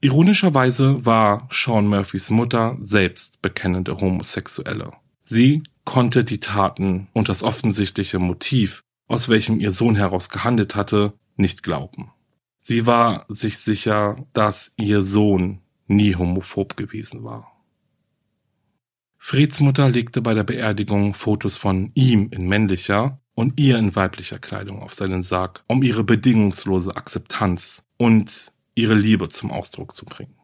Ironischerweise war Sean Murphys Mutter selbst bekennende Homosexuelle. Sie konnte die Taten und das offensichtliche Motiv, aus welchem ihr Sohn heraus gehandelt hatte, nicht glauben. Sie war sich sicher, dass ihr Sohn nie homophob gewesen war. Freds Mutter legte bei der Beerdigung Fotos von ihm in männlicher und ihr in weiblicher Kleidung auf seinen Sarg, um ihre bedingungslose Akzeptanz und ihre Liebe zum Ausdruck zu bringen.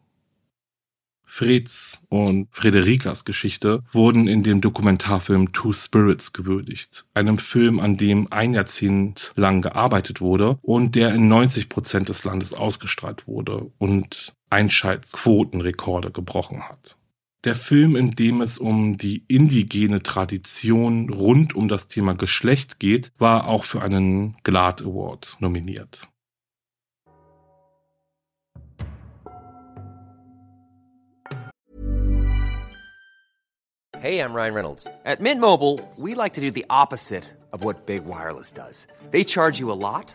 Freds und Frederikas Geschichte wurden in dem Dokumentarfilm Two Spirits gewürdigt, einem Film, an dem ein Jahrzehnt lang gearbeitet wurde und der in 90 Prozent des Landes ausgestrahlt wurde und Einschaltquotenrekorde gebrochen hat. Der Film, in dem es um die indigene Tradition rund um das Thema Geschlecht geht, war auch für einen GLAAD Award nominiert. Hey, I'm Ryan Reynolds. At Mint Mobile, we like to do the opposite of what Big Wireless does. They charge you a lot.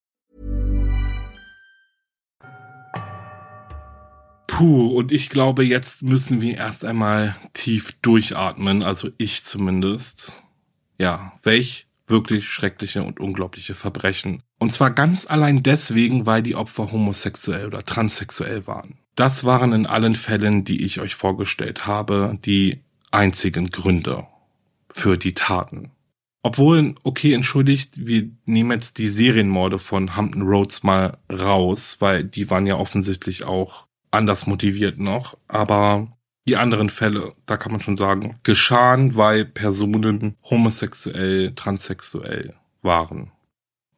Puh, und ich glaube, jetzt müssen wir erst einmal tief durchatmen, also ich zumindest. Ja, welch wirklich schreckliche und unglaubliche Verbrechen. Und zwar ganz allein deswegen, weil die Opfer homosexuell oder transsexuell waren. Das waren in allen Fällen, die ich euch vorgestellt habe, die einzigen Gründe für die Taten. Obwohl, okay, entschuldigt, wir nehmen jetzt die Serienmorde von Hampton Roads mal raus, weil die waren ja offensichtlich auch anders motiviert noch, aber die anderen Fälle, da kann man schon sagen, geschahen, weil Personen homosexuell, transsexuell waren.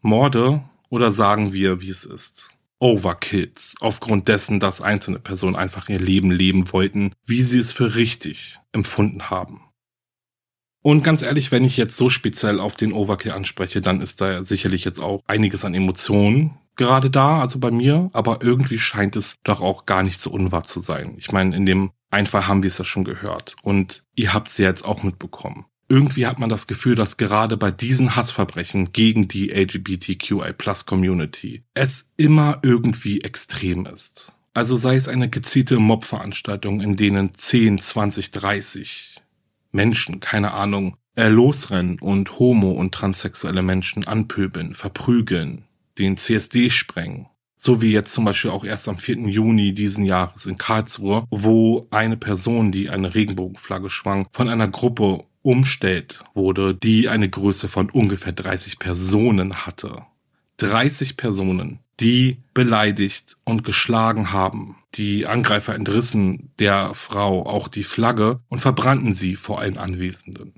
Morde oder sagen wir, wie es ist. Overkills, aufgrund dessen, dass einzelne Personen einfach ihr Leben leben wollten, wie sie es für richtig empfunden haben. Und ganz ehrlich, wenn ich jetzt so speziell auf den Overkill anspreche, dann ist da sicherlich jetzt auch einiges an Emotionen gerade da, also bei mir, aber irgendwie scheint es doch auch gar nicht so unwahr zu sein. Ich meine, in dem Einfall haben wir es ja schon gehört und ihr habt es ja jetzt auch mitbekommen. Irgendwie hat man das Gefühl, dass gerade bei diesen Hassverbrechen gegen die LGBTQI Plus Community es immer irgendwie extrem ist. Also sei es eine gezielte Mobveranstaltung, in denen 10, 20, 30 Menschen, keine Ahnung, losrennen und homo- und transsexuelle Menschen anpöbeln, verprügeln, den CSD sprengen. So wie jetzt zum Beispiel auch erst am 4. Juni diesen Jahres in Karlsruhe, wo eine Person, die eine Regenbogenflagge schwang, von einer Gruppe umstellt wurde, die eine Größe von ungefähr 30 Personen hatte. 30 Personen, die beleidigt und geschlagen haben. Die Angreifer entrissen der Frau auch die Flagge und verbrannten sie vor allen Anwesenden.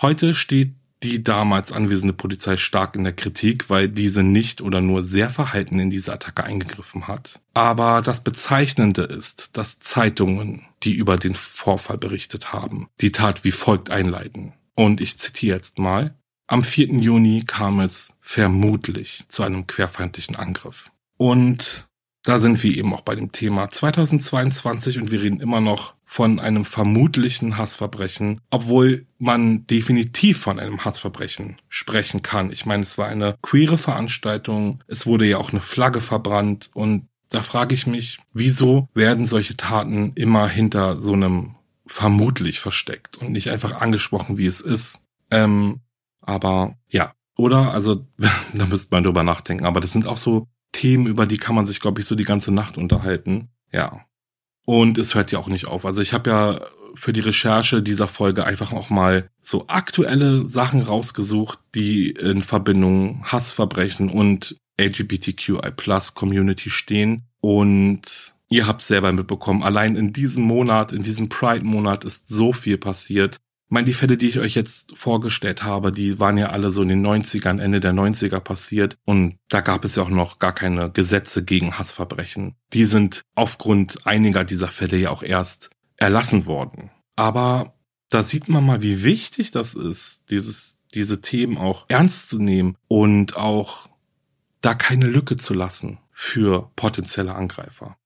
Heute steht die damals anwesende Polizei stark in der Kritik, weil diese nicht oder nur sehr verhalten in diese Attacke eingegriffen hat. Aber das Bezeichnende ist, dass Zeitungen, die über den Vorfall berichtet haben, die Tat wie folgt einleiten. Und ich zitiere jetzt mal. Am 4. Juni kam es vermutlich zu einem querfeindlichen Angriff. Und da sind wir eben auch bei dem Thema 2022 und wir reden immer noch von einem vermutlichen Hassverbrechen, obwohl man definitiv von einem Hassverbrechen sprechen kann. Ich meine, es war eine queere Veranstaltung, es wurde ja auch eine Flagge verbrannt und da frage ich mich, wieso werden solche Taten immer hinter so einem vermutlich versteckt und nicht einfach angesprochen, wie es ist. Ähm, aber ja, oder? Also [LAUGHS] da müsste man drüber nachdenken. Aber das sind auch so Themen, über die kann man sich, glaube ich, so die ganze Nacht unterhalten. Ja. Und es hört ja auch nicht auf. Also ich habe ja für die Recherche dieser Folge einfach auch mal so aktuelle Sachen rausgesucht, die in Verbindung Hassverbrechen und LGBTQI Plus Community stehen. Und ihr habt selber mitbekommen, allein in diesem Monat, in diesem Pride-Monat ist so viel passiert. Meine, die Fälle, die ich euch jetzt vorgestellt habe, die waren ja alle so in den 90ern, Ende der 90er passiert. Und da gab es ja auch noch gar keine Gesetze gegen Hassverbrechen. Die sind aufgrund einiger dieser Fälle ja auch erst erlassen worden. Aber da sieht man mal, wie wichtig das ist, dieses, diese Themen auch ernst zu nehmen und auch da keine Lücke zu lassen für potenzielle Angreifer.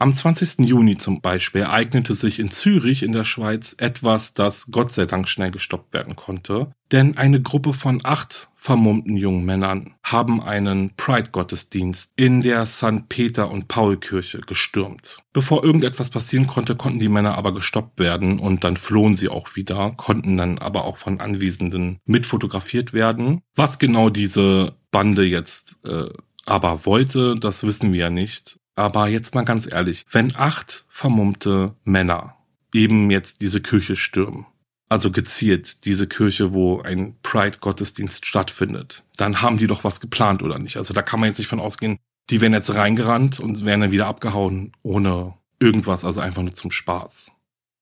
Am 20. Juni zum Beispiel ereignete sich in Zürich in der Schweiz etwas, das Gott sei Dank schnell gestoppt werden konnte. Denn eine Gruppe von acht vermummten jungen Männern haben einen Pride-Gottesdienst in der St. Peter- und Paul-Kirche gestürmt. Bevor irgendetwas passieren konnte, konnten die Männer aber gestoppt werden und dann flohen sie auch wieder, konnten dann aber auch von Anwesenden mitfotografiert werden. Was genau diese Bande jetzt äh, aber wollte, das wissen wir ja nicht. Aber jetzt mal ganz ehrlich, wenn acht vermummte Männer eben jetzt diese Kirche stürmen, also gezielt diese Kirche, wo ein Pride-Gottesdienst stattfindet, dann haben die doch was geplant, oder nicht? Also da kann man jetzt nicht von ausgehen, die wären jetzt reingerannt und wären dann wieder abgehauen, ohne irgendwas, also einfach nur zum Spaß.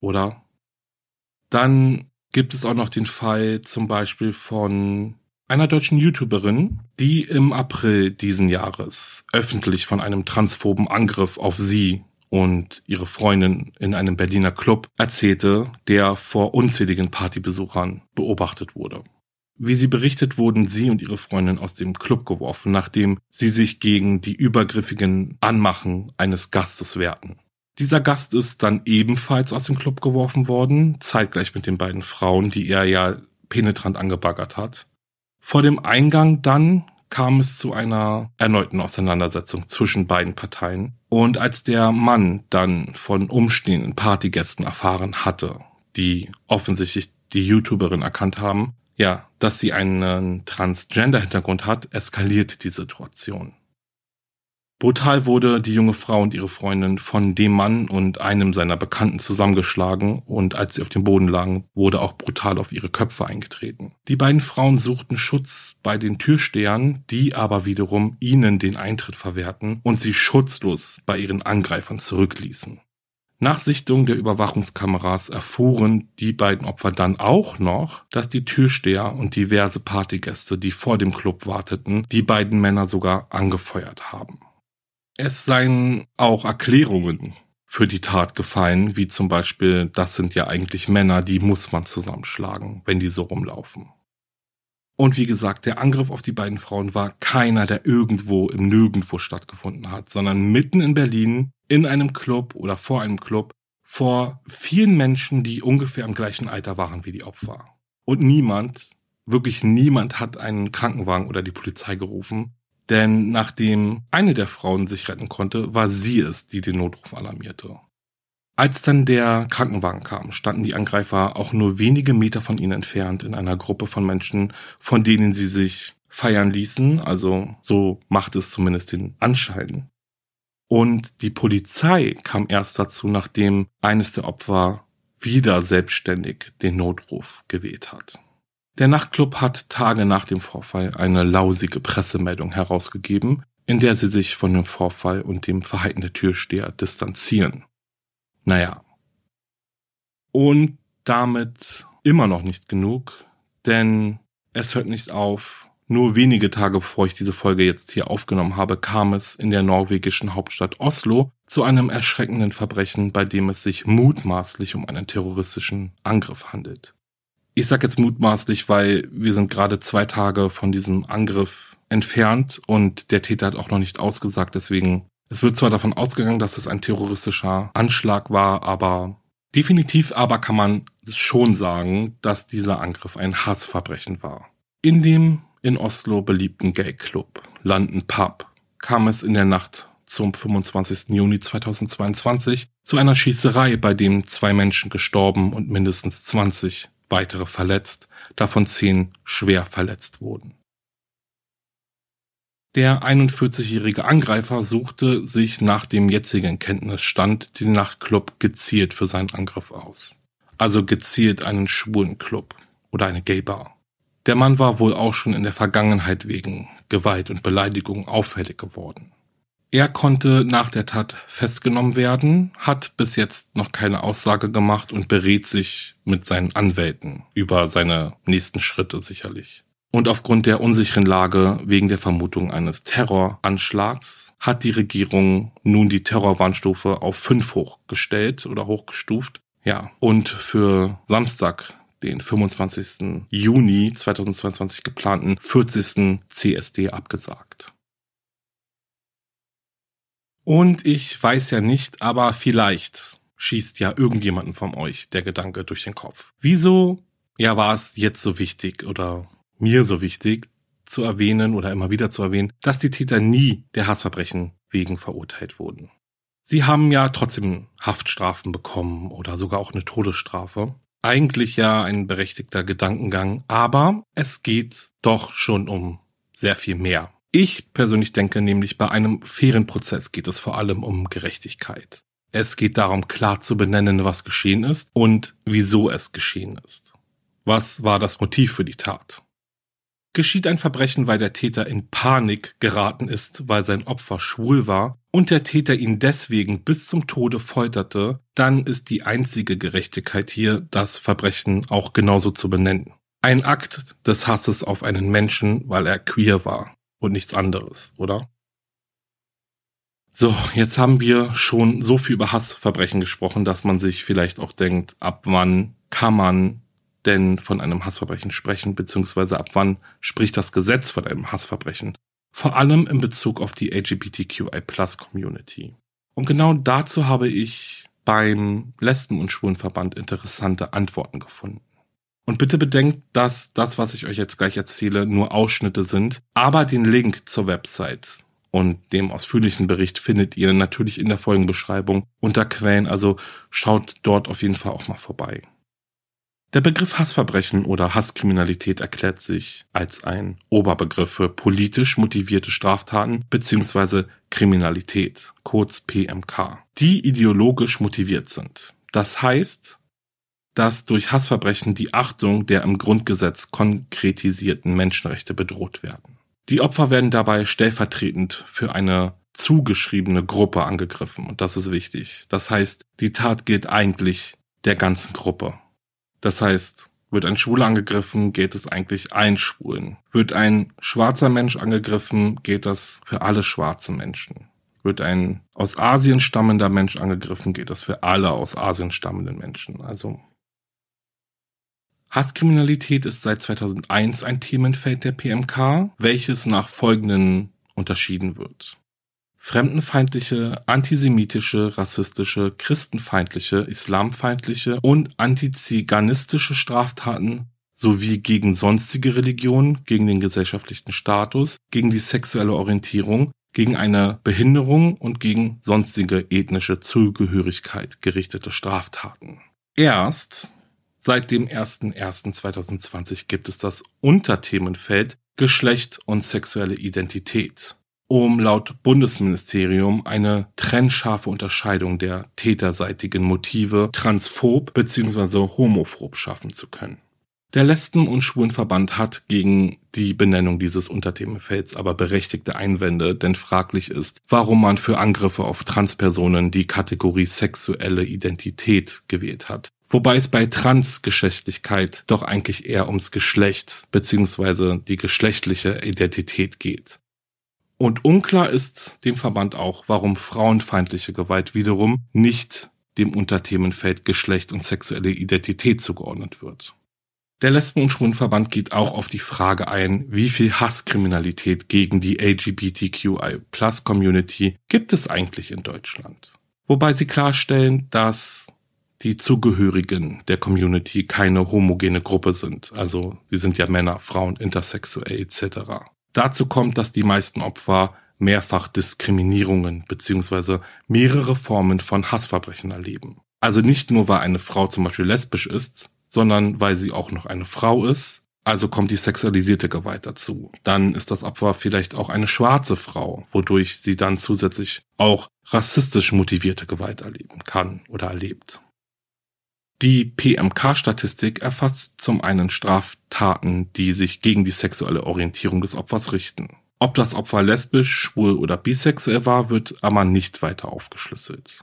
Oder? Dann gibt es auch noch den Fall zum Beispiel von einer deutschen YouTuberin, die im April diesen Jahres öffentlich von einem transphoben Angriff auf sie und ihre Freundin in einem Berliner Club erzählte, der vor unzähligen Partybesuchern beobachtet wurde. Wie sie berichtet, wurden sie und ihre Freundin aus dem Club geworfen, nachdem sie sich gegen die übergriffigen Anmachen eines Gastes wehrten. Dieser Gast ist dann ebenfalls aus dem Club geworfen worden, zeitgleich mit den beiden Frauen, die er ja penetrant angebaggert hat. Vor dem Eingang dann kam es zu einer erneuten Auseinandersetzung zwischen beiden Parteien. Und als der Mann dann von umstehenden Partygästen erfahren hatte, die offensichtlich die YouTuberin erkannt haben, ja, dass sie einen Transgender-Hintergrund hat, eskaliert die Situation. Brutal wurde die junge Frau und ihre Freundin von dem Mann und einem seiner Bekannten zusammengeschlagen und als sie auf dem Boden lagen, wurde auch brutal auf ihre Köpfe eingetreten. Die beiden Frauen suchten Schutz bei den Türstehern, die aber wiederum ihnen den Eintritt verwehrten und sie schutzlos bei ihren Angreifern zurückließen. Nach Sichtung der Überwachungskameras erfuhren die beiden Opfer dann auch noch, dass die Türsteher und diverse Partygäste, die vor dem Club warteten, die beiden Männer sogar angefeuert haben. Es seien auch Erklärungen für die Tat gefallen, wie zum Beispiel, das sind ja eigentlich Männer, die muss man zusammenschlagen, wenn die so rumlaufen. Und wie gesagt, der Angriff auf die beiden Frauen war keiner, der irgendwo im Nirgendwo stattgefunden hat, sondern mitten in Berlin, in einem Club oder vor einem Club, vor vielen Menschen, die ungefähr im gleichen Alter waren wie die Opfer. Und niemand, wirklich niemand hat einen Krankenwagen oder die Polizei gerufen, denn nachdem eine der Frauen sich retten konnte, war sie es, die den Notruf alarmierte. Als dann der Krankenwagen kam, standen die Angreifer auch nur wenige Meter von ihnen entfernt in einer Gruppe von Menschen, von denen sie sich feiern ließen, also so macht es zumindest den Anschein. Und die Polizei kam erst dazu, nachdem eines der Opfer wieder selbstständig den Notruf gewählt hat. Der Nachtclub hat Tage nach dem Vorfall eine lausige Pressemeldung herausgegeben, in der sie sich von dem Vorfall und dem Verhalten der Türsteher distanzieren. Naja. Und damit immer noch nicht genug, denn es hört nicht auf. Nur wenige Tage bevor ich diese Folge jetzt hier aufgenommen habe, kam es in der norwegischen Hauptstadt Oslo zu einem erschreckenden Verbrechen, bei dem es sich mutmaßlich um einen terroristischen Angriff handelt. Ich sage jetzt mutmaßlich, weil wir sind gerade zwei Tage von diesem Angriff entfernt und der Täter hat auch noch nicht ausgesagt. Deswegen, es wird zwar davon ausgegangen, dass es ein terroristischer Anschlag war, aber definitiv aber kann man schon sagen, dass dieser Angriff ein Hassverbrechen war. In dem in Oslo beliebten Gay Club London Pub kam es in der Nacht zum 25. Juni 2022 zu einer Schießerei, bei dem zwei Menschen gestorben und mindestens 20 weitere verletzt, davon zehn schwer verletzt wurden. Der 41-jährige Angreifer suchte sich nach dem jetzigen Kenntnisstand den Nachtclub gezielt für seinen Angriff aus. Also gezielt einen schwulen Club oder eine Gaybar. Der Mann war wohl auch schon in der Vergangenheit wegen Gewalt und Beleidigung auffällig geworden. Er konnte nach der Tat festgenommen werden, hat bis jetzt noch keine Aussage gemacht und berät sich mit seinen Anwälten über seine nächsten Schritte sicherlich. Und aufgrund der unsicheren Lage wegen der Vermutung eines Terroranschlags hat die Regierung nun die Terrorwarnstufe auf fünf hochgestellt oder hochgestuft. Ja, und für Samstag, den 25. Juni 2022 geplanten 40. CSD abgesagt. Und ich weiß ja nicht, aber vielleicht schießt ja irgendjemanden von euch der Gedanke durch den Kopf. Wieso, ja, war es jetzt so wichtig oder mir so wichtig zu erwähnen oder immer wieder zu erwähnen, dass die Täter nie der Hassverbrechen wegen verurteilt wurden. Sie haben ja trotzdem Haftstrafen bekommen oder sogar auch eine Todesstrafe. Eigentlich ja ein berechtigter Gedankengang, aber es geht doch schon um sehr viel mehr. Ich persönlich denke nämlich, bei einem fairen Prozess geht es vor allem um Gerechtigkeit. Es geht darum, klar zu benennen, was geschehen ist und wieso es geschehen ist. Was war das Motiv für die Tat? Geschieht ein Verbrechen, weil der Täter in Panik geraten ist, weil sein Opfer schwul war und der Täter ihn deswegen bis zum Tode folterte, dann ist die einzige Gerechtigkeit hier, das Verbrechen auch genauso zu benennen. Ein Akt des Hasses auf einen Menschen, weil er queer war und nichts anderes, oder? So, jetzt haben wir schon so viel über Hassverbrechen gesprochen, dass man sich vielleicht auch denkt, ab wann kann man denn von einem Hassverbrechen sprechen, beziehungsweise ab wann spricht das Gesetz von einem Hassverbrechen? Vor allem in Bezug auf die LGBTQI Plus Community. Und genau dazu habe ich beim Lesben- und Schwulenverband interessante Antworten gefunden. Und bitte bedenkt, dass das, was ich euch jetzt gleich erzähle, nur Ausschnitte sind, aber den Link zur Website und dem ausführlichen Bericht findet ihr natürlich in der Folgenbeschreibung unter Quellen, also schaut dort auf jeden Fall auch mal vorbei. Der Begriff Hassverbrechen oder Hasskriminalität erklärt sich als ein Oberbegriff für politisch motivierte Straftaten bzw. Kriminalität, kurz PMK, die ideologisch motiviert sind. Das heißt, dass durch Hassverbrechen die Achtung der im Grundgesetz konkretisierten Menschenrechte bedroht werden. Die Opfer werden dabei stellvertretend für eine zugeschriebene Gruppe angegriffen und das ist wichtig. Das heißt, die Tat gilt eigentlich der ganzen Gruppe das heißt, wird ein Schwuler angegriffen, geht es eigentlich ein Schwulen. Wird ein schwarzer Mensch angegriffen, geht das für alle schwarzen Menschen. Wird ein aus Asien stammender Mensch angegriffen, geht das für alle aus Asien stammenden Menschen. Also Hasskriminalität ist seit 2001 ein Themenfeld der PMK, welches nach folgenden unterschieden wird fremdenfeindliche, antisemitische, rassistische, christenfeindliche, islamfeindliche und antiziganistische Straftaten sowie gegen sonstige Religionen, gegen den gesellschaftlichen Status, gegen die sexuelle Orientierung, gegen eine Behinderung und gegen sonstige ethnische Zugehörigkeit gerichtete Straftaten. Erst seit dem 01.01.2020 gibt es das Unterthemenfeld Geschlecht und sexuelle Identität um laut Bundesministerium eine trennscharfe Unterscheidung der täterseitigen Motive transphob bzw. homophob schaffen zu können. Der Lesben- und Schwulenverband hat gegen die Benennung dieses Unterthemenfelds aber berechtigte Einwände, denn fraglich ist, warum man für Angriffe auf Transpersonen die Kategorie sexuelle Identität gewählt hat. Wobei es bei Transgeschlechtlichkeit doch eigentlich eher ums Geschlecht bzw. die geschlechtliche Identität geht. Und unklar ist dem Verband auch, warum frauenfeindliche Gewalt wiederum nicht dem Unterthemenfeld Geschlecht und sexuelle Identität zugeordnet wird. Der Lesben- und Schwulenverband geht auch auf die Frage ein, wie viel Hasskriminalität gegen die LGBTQI-Plus-Community gibt es eigentlich in Deutschland. Wobei sie klarstellen, dass die Zugehörigen der Community keine homogene Gruppe sind. Also sie sind ja Männer, Frauen, intersexuell etc. Dazu kommt, dass die meisten Opfer mehrfach Diskriminierungen bzw. mehrere Formen von Hassverbrechen erleben. Also nicht nur, weil eine Frau zum Beispiel lesbisch ist, sondern weil sie auch noch eine Frau ist. Also kommt die sexualisierte Gewalt dazu. Dann ist das Opfer vielleicht auch eine schwarze Frau, wodurch sie dann zusätzlich auch rassistisch motivierte Gewalt erleben kann oder erlebt. Die PMK-Statistik erfasst zum einen Straftaten, die sich gegen die sexuelle Orientierung des Opfers richten. Ob das Opfer lesbisch, schwul oder bisexuell war, wird aber nicht weiter aufgeschlüsselt.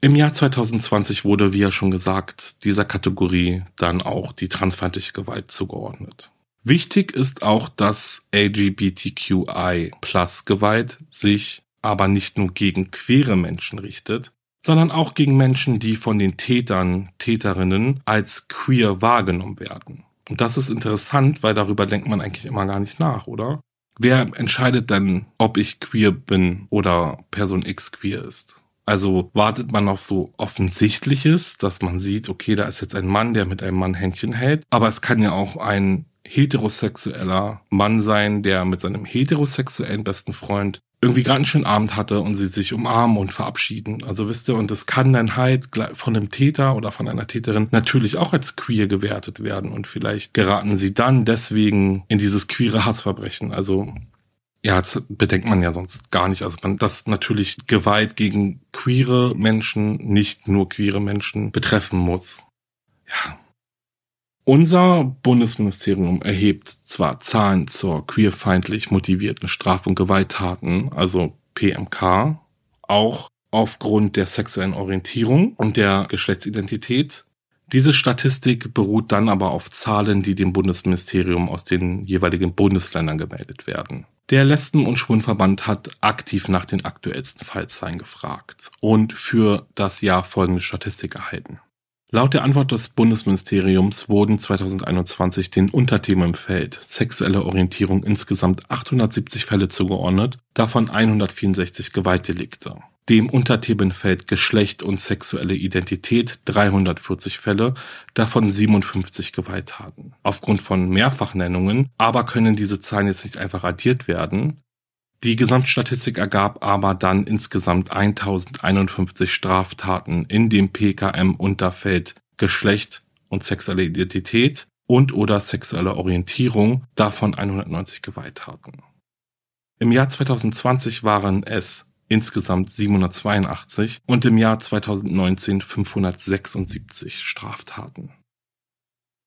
Im Jahr 2020 wurde, wie ja schon gesagt, dieser Kategorie dann auch die transfeindliche Gewalt zugeordnet. Wichtig ist auch, dass LGBTQI Plus Gewalt sich aber nicht nur gegen queere Menschen richtet, sondern auch gegen Menschen, die von den Tätern, Täterinnen als queer wahrgenommen werden. Und das ist interessant, weil darüber denkt man eigentlich immer gar nicht nach, oder? Wer entscheidet denn, ob ich queer bin oder Person X queer ist? Also wartet man auf so Offensichtliches, dass man sieht, okay, da ist jetzt ein Mann, der mit einem Mann Händchen hält, aber es kann ja auch ein heterosexueller Mann sein, der mit seinem heterosexuellen besten Freund irgendwie gerade einen schönen Abend hatte und sie sich umarmen und verabschieden. Also wisst ihr, und das kann dann halt von einem Täter oder von einer Täterin natürlich auch als queer gewertet werden und vielleicht geraten sie dann deswegen in dieses queere Hassverbrechen. Also ja, das bedenkt man ja sonst gar nicht. Also man, dass natürlich Gewalt gegen queere Menschen nicht nur queere Menschen betreffen muss. Ja, unser Bundesministerium erhebt zwar Zahlen zur queerfeindlich motivierten Straf- und Gewalttaten, also PMK, auch aufgrund der sexuellen Orientierung und der Geschlechtsidentität. Diese Statistik beruht dann aber auf Zahlen, die dem Bundesministerium aus den jeweiligen Bundesländern gemeldet werden. Der Lesben- und Schwulenverband hat aktiv nach den aktuellsten Fallzahlen gefragt und für das Jahr folgende Statistik erhalten. Laut der Antwort des Bundesministeriums wurden 2021 den Unterthemen im Feld sexuelle Orientierung insgesamt 870 Fälle zugeordnet, davon 164 Gewaltdelikte. Dem Unterthemenfeld Geschlecht und sexuelle Identität 340 Fälle, davon 57 Gewalttaten. Aufgrund von Mehrfachnennungen aber können diese Zahlen jetzt nicht einfach addiert werden. Die Gesamtstatistik ergab aber dann insgesamt 1051 Straftaten in dem PKM-Unterfeld Geschlecht und sexuelle Identität und oder sexuelle Orientierung, davon 190 Gewalttaten. Im Jahr 2020 waren es insgesamt 782 und im Jahr 2019 576 Straftaten.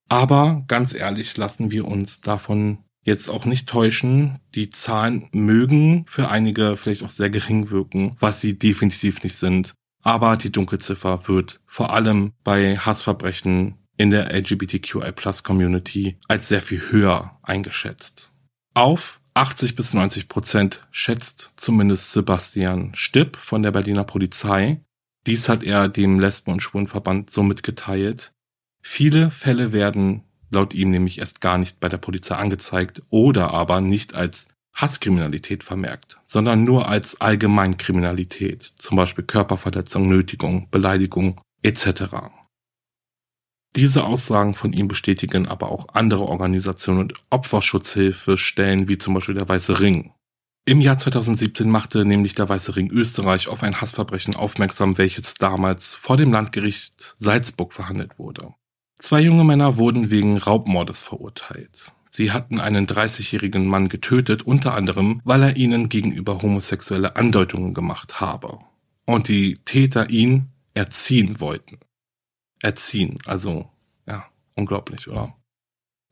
Aber ganz ehrlich lassen wir uns davon jetzt auch nicht täuschen. Die Zahlen mögen für einige vielleicht auch sehr gering wirken, was sie definitiv nicht sind. Aber die Dunkelziffer wird vor allem bei Hassverbrechen in der LGBTQI Plus Community als sehr viel höher eingeschätzt. Auf 80 bis 90 Prozent schätzt zumindest Sebastian Stipp von der Berliner Polizei. Dies hat er dem Lesben- und Schwulenverband so mitgeteilt. Viele Fälle werden laut ihm nämlich erst gar nicht bei der Polizei angezeigt oder aber nicht als Hasskriminalität vermerkt, sondern nur als Allgemeinkriminalität, zum Beispiel Körperverletzung, Nötigung, Beleidigung etc. Diese Aussagen von ihm bestätigen aber auch andere Organisationen und Opferschutzhilfestellen wie zum Beispiel der Weiße Ring. Im Jahr 2017 machte nämlich der Weiße Ring Österreich auf ein Hassverbrechen aufmerksam, welches damals vor dem Landgericht Salzburg verhandelt wurde. Zwei junge Männer wurden wegen Raubmordes verurteilt. Sie hatten einen 30-jährigen Mann getötet, unter anderem, weil er ihnen gegenüber homosexuelle Andeutungen gemacht habe. Und die Täter ihn erziehen wollten erziehen. Also, ja, unglaublich, oder?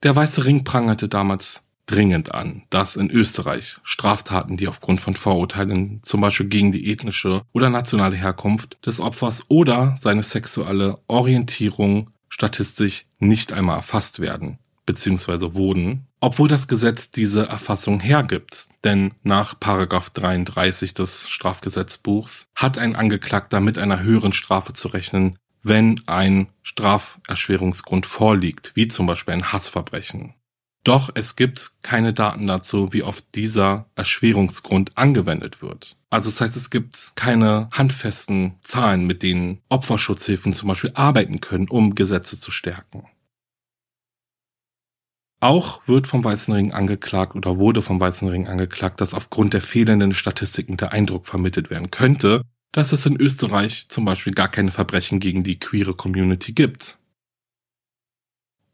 Der Weiße Ring prangerte damals dringend an, dass in Österreich Straftaten, die aufgrund von Vorurteilen zum Beispiel gegen die ethnische oder nationale Herkunft des Opfers oder seine sexuelle Orientierung statistisch nicht einmal erfasst werden, beziehungsweise wurden, obwohl das Gesetz diese Erfassung hergibt. Denn nach Paragraph 33 des Strafgesetzbuchs hat ein Angeklagter mit einer höheren Strafe zu rechnen, wenn ein Straferschwerungsgrund vorliegt, wie zum Beispiel ein Hassverbrechen. Doch es gibt keine Daten dazu, wie oft dieser Erschwerungsgrund angewendet wird. Also das heißt, es gibt keine handfesten Zahlen, mit denen Opferschutzhilfen zum Beispiel arbeiten können, um Gesetze zu stärken. Auch wird vom Weißen Ring angeklagt oder wurde vom Weißen Ring angeklagt, dass aufgrund der fehlenden Statistiken der Eindruck vermittelt werden könnte, dass es in Österreich zum Beispiel gar keine Verbrechen gegen die queere Community gibt.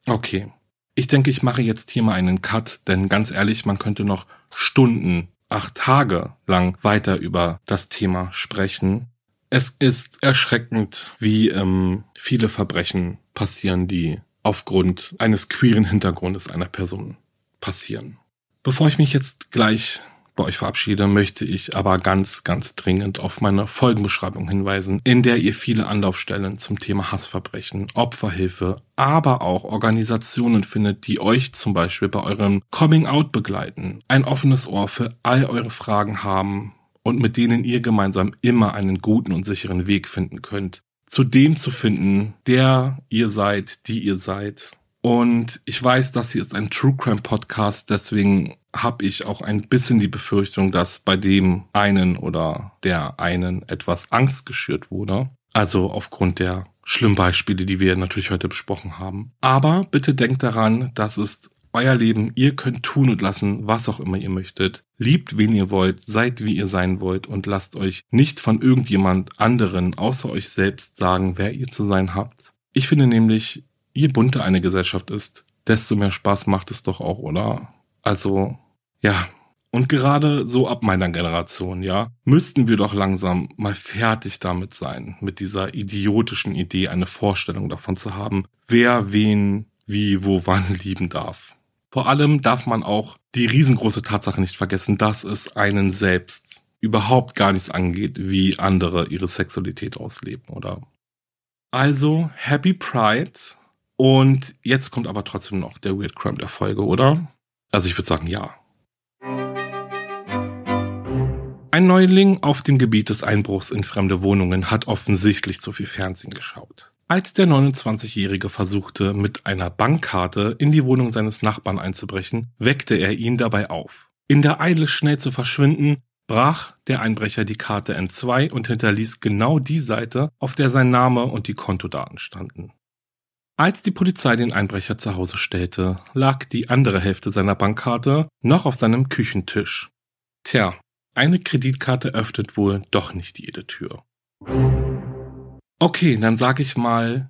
Okay, ich denke, ich mache jetzt hier mal einen Cut, denn ganz ehrlich, man könnte noch Stunden, acht Tage lang weiter über das Thema sprechen. Es ist erschreckend, wie ähm, viele Verbrechen passieren, die aufgrund eines queeren Hintergrundes einer Person passieren. Bevor ich mich jetzt gleich bei euch verabschiede, möchte ich aber ganz, ganz dringend auf meine Folgenbeschreibung hinweisen, in der ihr viele Anlaufstellen zum Thema Hassverbrechen, Opferhilfe, aber auch Organisationen findet, die euch zum Beispiel bei eurem Coming Out begleiten, ein offenes Ohr für all eure Fragen haben und mit denen ihr gemeinsam immer einen guten und sicheren Weg finden könnt, zu dem zu finden, der ihr seid, die ihr seid. Und ich weiß, das hier ist ein True Crime Podcast, deswegen habe ich auch ein bisschen die Befürchtung, dass bei dem einen oder der einen etwas Angst geschürt wurde. Also aufgrund der schlimmen Beispiele, die wir natürlich heute besprochen haben. Aber bitte denkt daran, das ist euer Leben. Ihr könnt tun und lassen, was auch immer ihr möchtet. Liebt, wen ihr wollt, seid, wie ihr sein wollt und lasst euch nicht von irgendjemand anderen außer euch selbst sagen, wer ihr zu sein habt. Ich finde nämlich, je bunter eine Gesellschaft ist, desto mehr Spaß macht es doch auch, oder? Also ja, und gerade so ab meiner Generation, ja, müssten wir doch langsam mal fertig damit sein, mit dieser idiotischen Idee, eine Vorstellung davon zu haben, wer wen, wie, wo, wann lieben darf. Vor allem darf man auch die riesengroße Tatsache nicht vergessen, dass es einen selbst überhaupt gar nichts angeht, wie andere ihre Sexualität ausleben, oder? Also, Happy Pride. Und jetzt kommt aber trotzdem noch der Weird Crime der Folge, oder? Also ich würde sagen, ja. Ein Neuling auf dem Gebiet des Einbruchs in fremde Wohnungen hat offensichtlich zu viel Fernsehen geschaut. Als der 29-Jährige versuchte, mit einer Bankkarte in die Wohnung seines Nachbarn einzubrechen, weckte er ihn dabei auf. In der Eile schnell zu verschwinden, brach der Einbrecher die Karte N2 und hinterließ genau die Seite, auf der sein Name und die Kontodaten standen. Als die Polizei den Einbrecher zu Hause stellte, lag die andere Hälfte seiner Bankkarte noch auf seinem Küchentisch. Tja, eine Kreditkarte öffnet wohl doch nicht jede Tür. Okay, dann sag ich mal,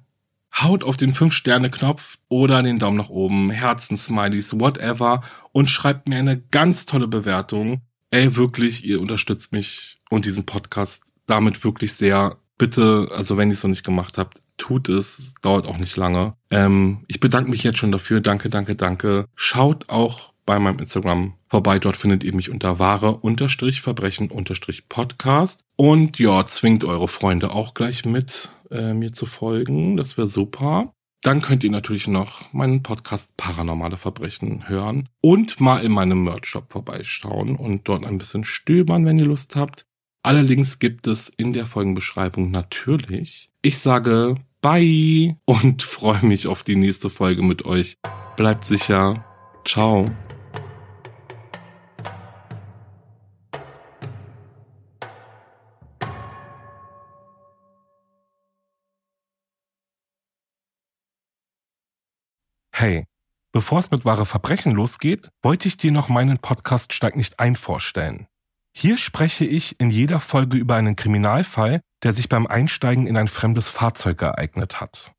haut auf den 5-Sterne-Knopf oder den Daumen nach oben, Herzen, Smileys, whatever und schreibt mir eine ganz tolle Bewertung. Ey, wirklich, ihr unterstützt mich und diesen Podcast damit wirklich sehr. Bitte, also wenn ihr es noch nicht gemacht habt, tut es. Dauert auch nicht lange. Ähm, ich bedanke mich jetzt schon dafür. Danke, danke, danke. Schaut auch bei meinem Instagram vorbei. Dort findet ihr mich unter wahre unterstrich Verbrechen unterstrich Podcast. Und ja, zwingt eure Freunde auch gleich mit, äh, mir zu folgen. Das wäre super. Dann könnt ihr natürlich noch meinen Podcast Paranormale Verbrechen hören und mal in meinem Merch-Shop vorbeischauen und dort ein bisschen stöbern, wenn ihr Lust habt. Alle Links gibt es in der Folgenbeschreibung natürlich. Ich sage Bye und [LAUGHS] freue mich auf die nächste Folge mit euch. Bleibt sicher. Ciao. Hey, bevor es mit wahre Verbrechen losgeht, wollte ich dir noch meinen Podcast Steig nicht ein vorstellen. Hier spreche ich in jeder Folge über einen Kriminalfall, der sich beim Einsteigen in ein fremdes Fahrzeug ereignet hat.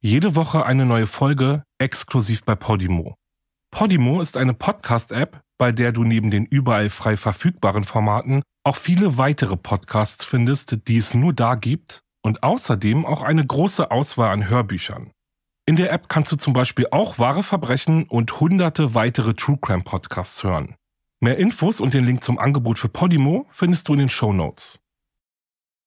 Jede Woche eine neue Folge, exklusiv bei Podimo. Podimo ist eine Podcast-App, bei der du neben den überall frei verfügbaren Formaten auch viele weitere Podcasts findest, die es nur da gibt und außerdem auch eine große Auswahl an Hörbüchern. In der App kannst du zum Beispiel auch wahre Verbrechen und hunderte weitere True Crime Podcasts hören. Mehr Infos und den Link zum Angebot für Podimo findest du in den Show Notes.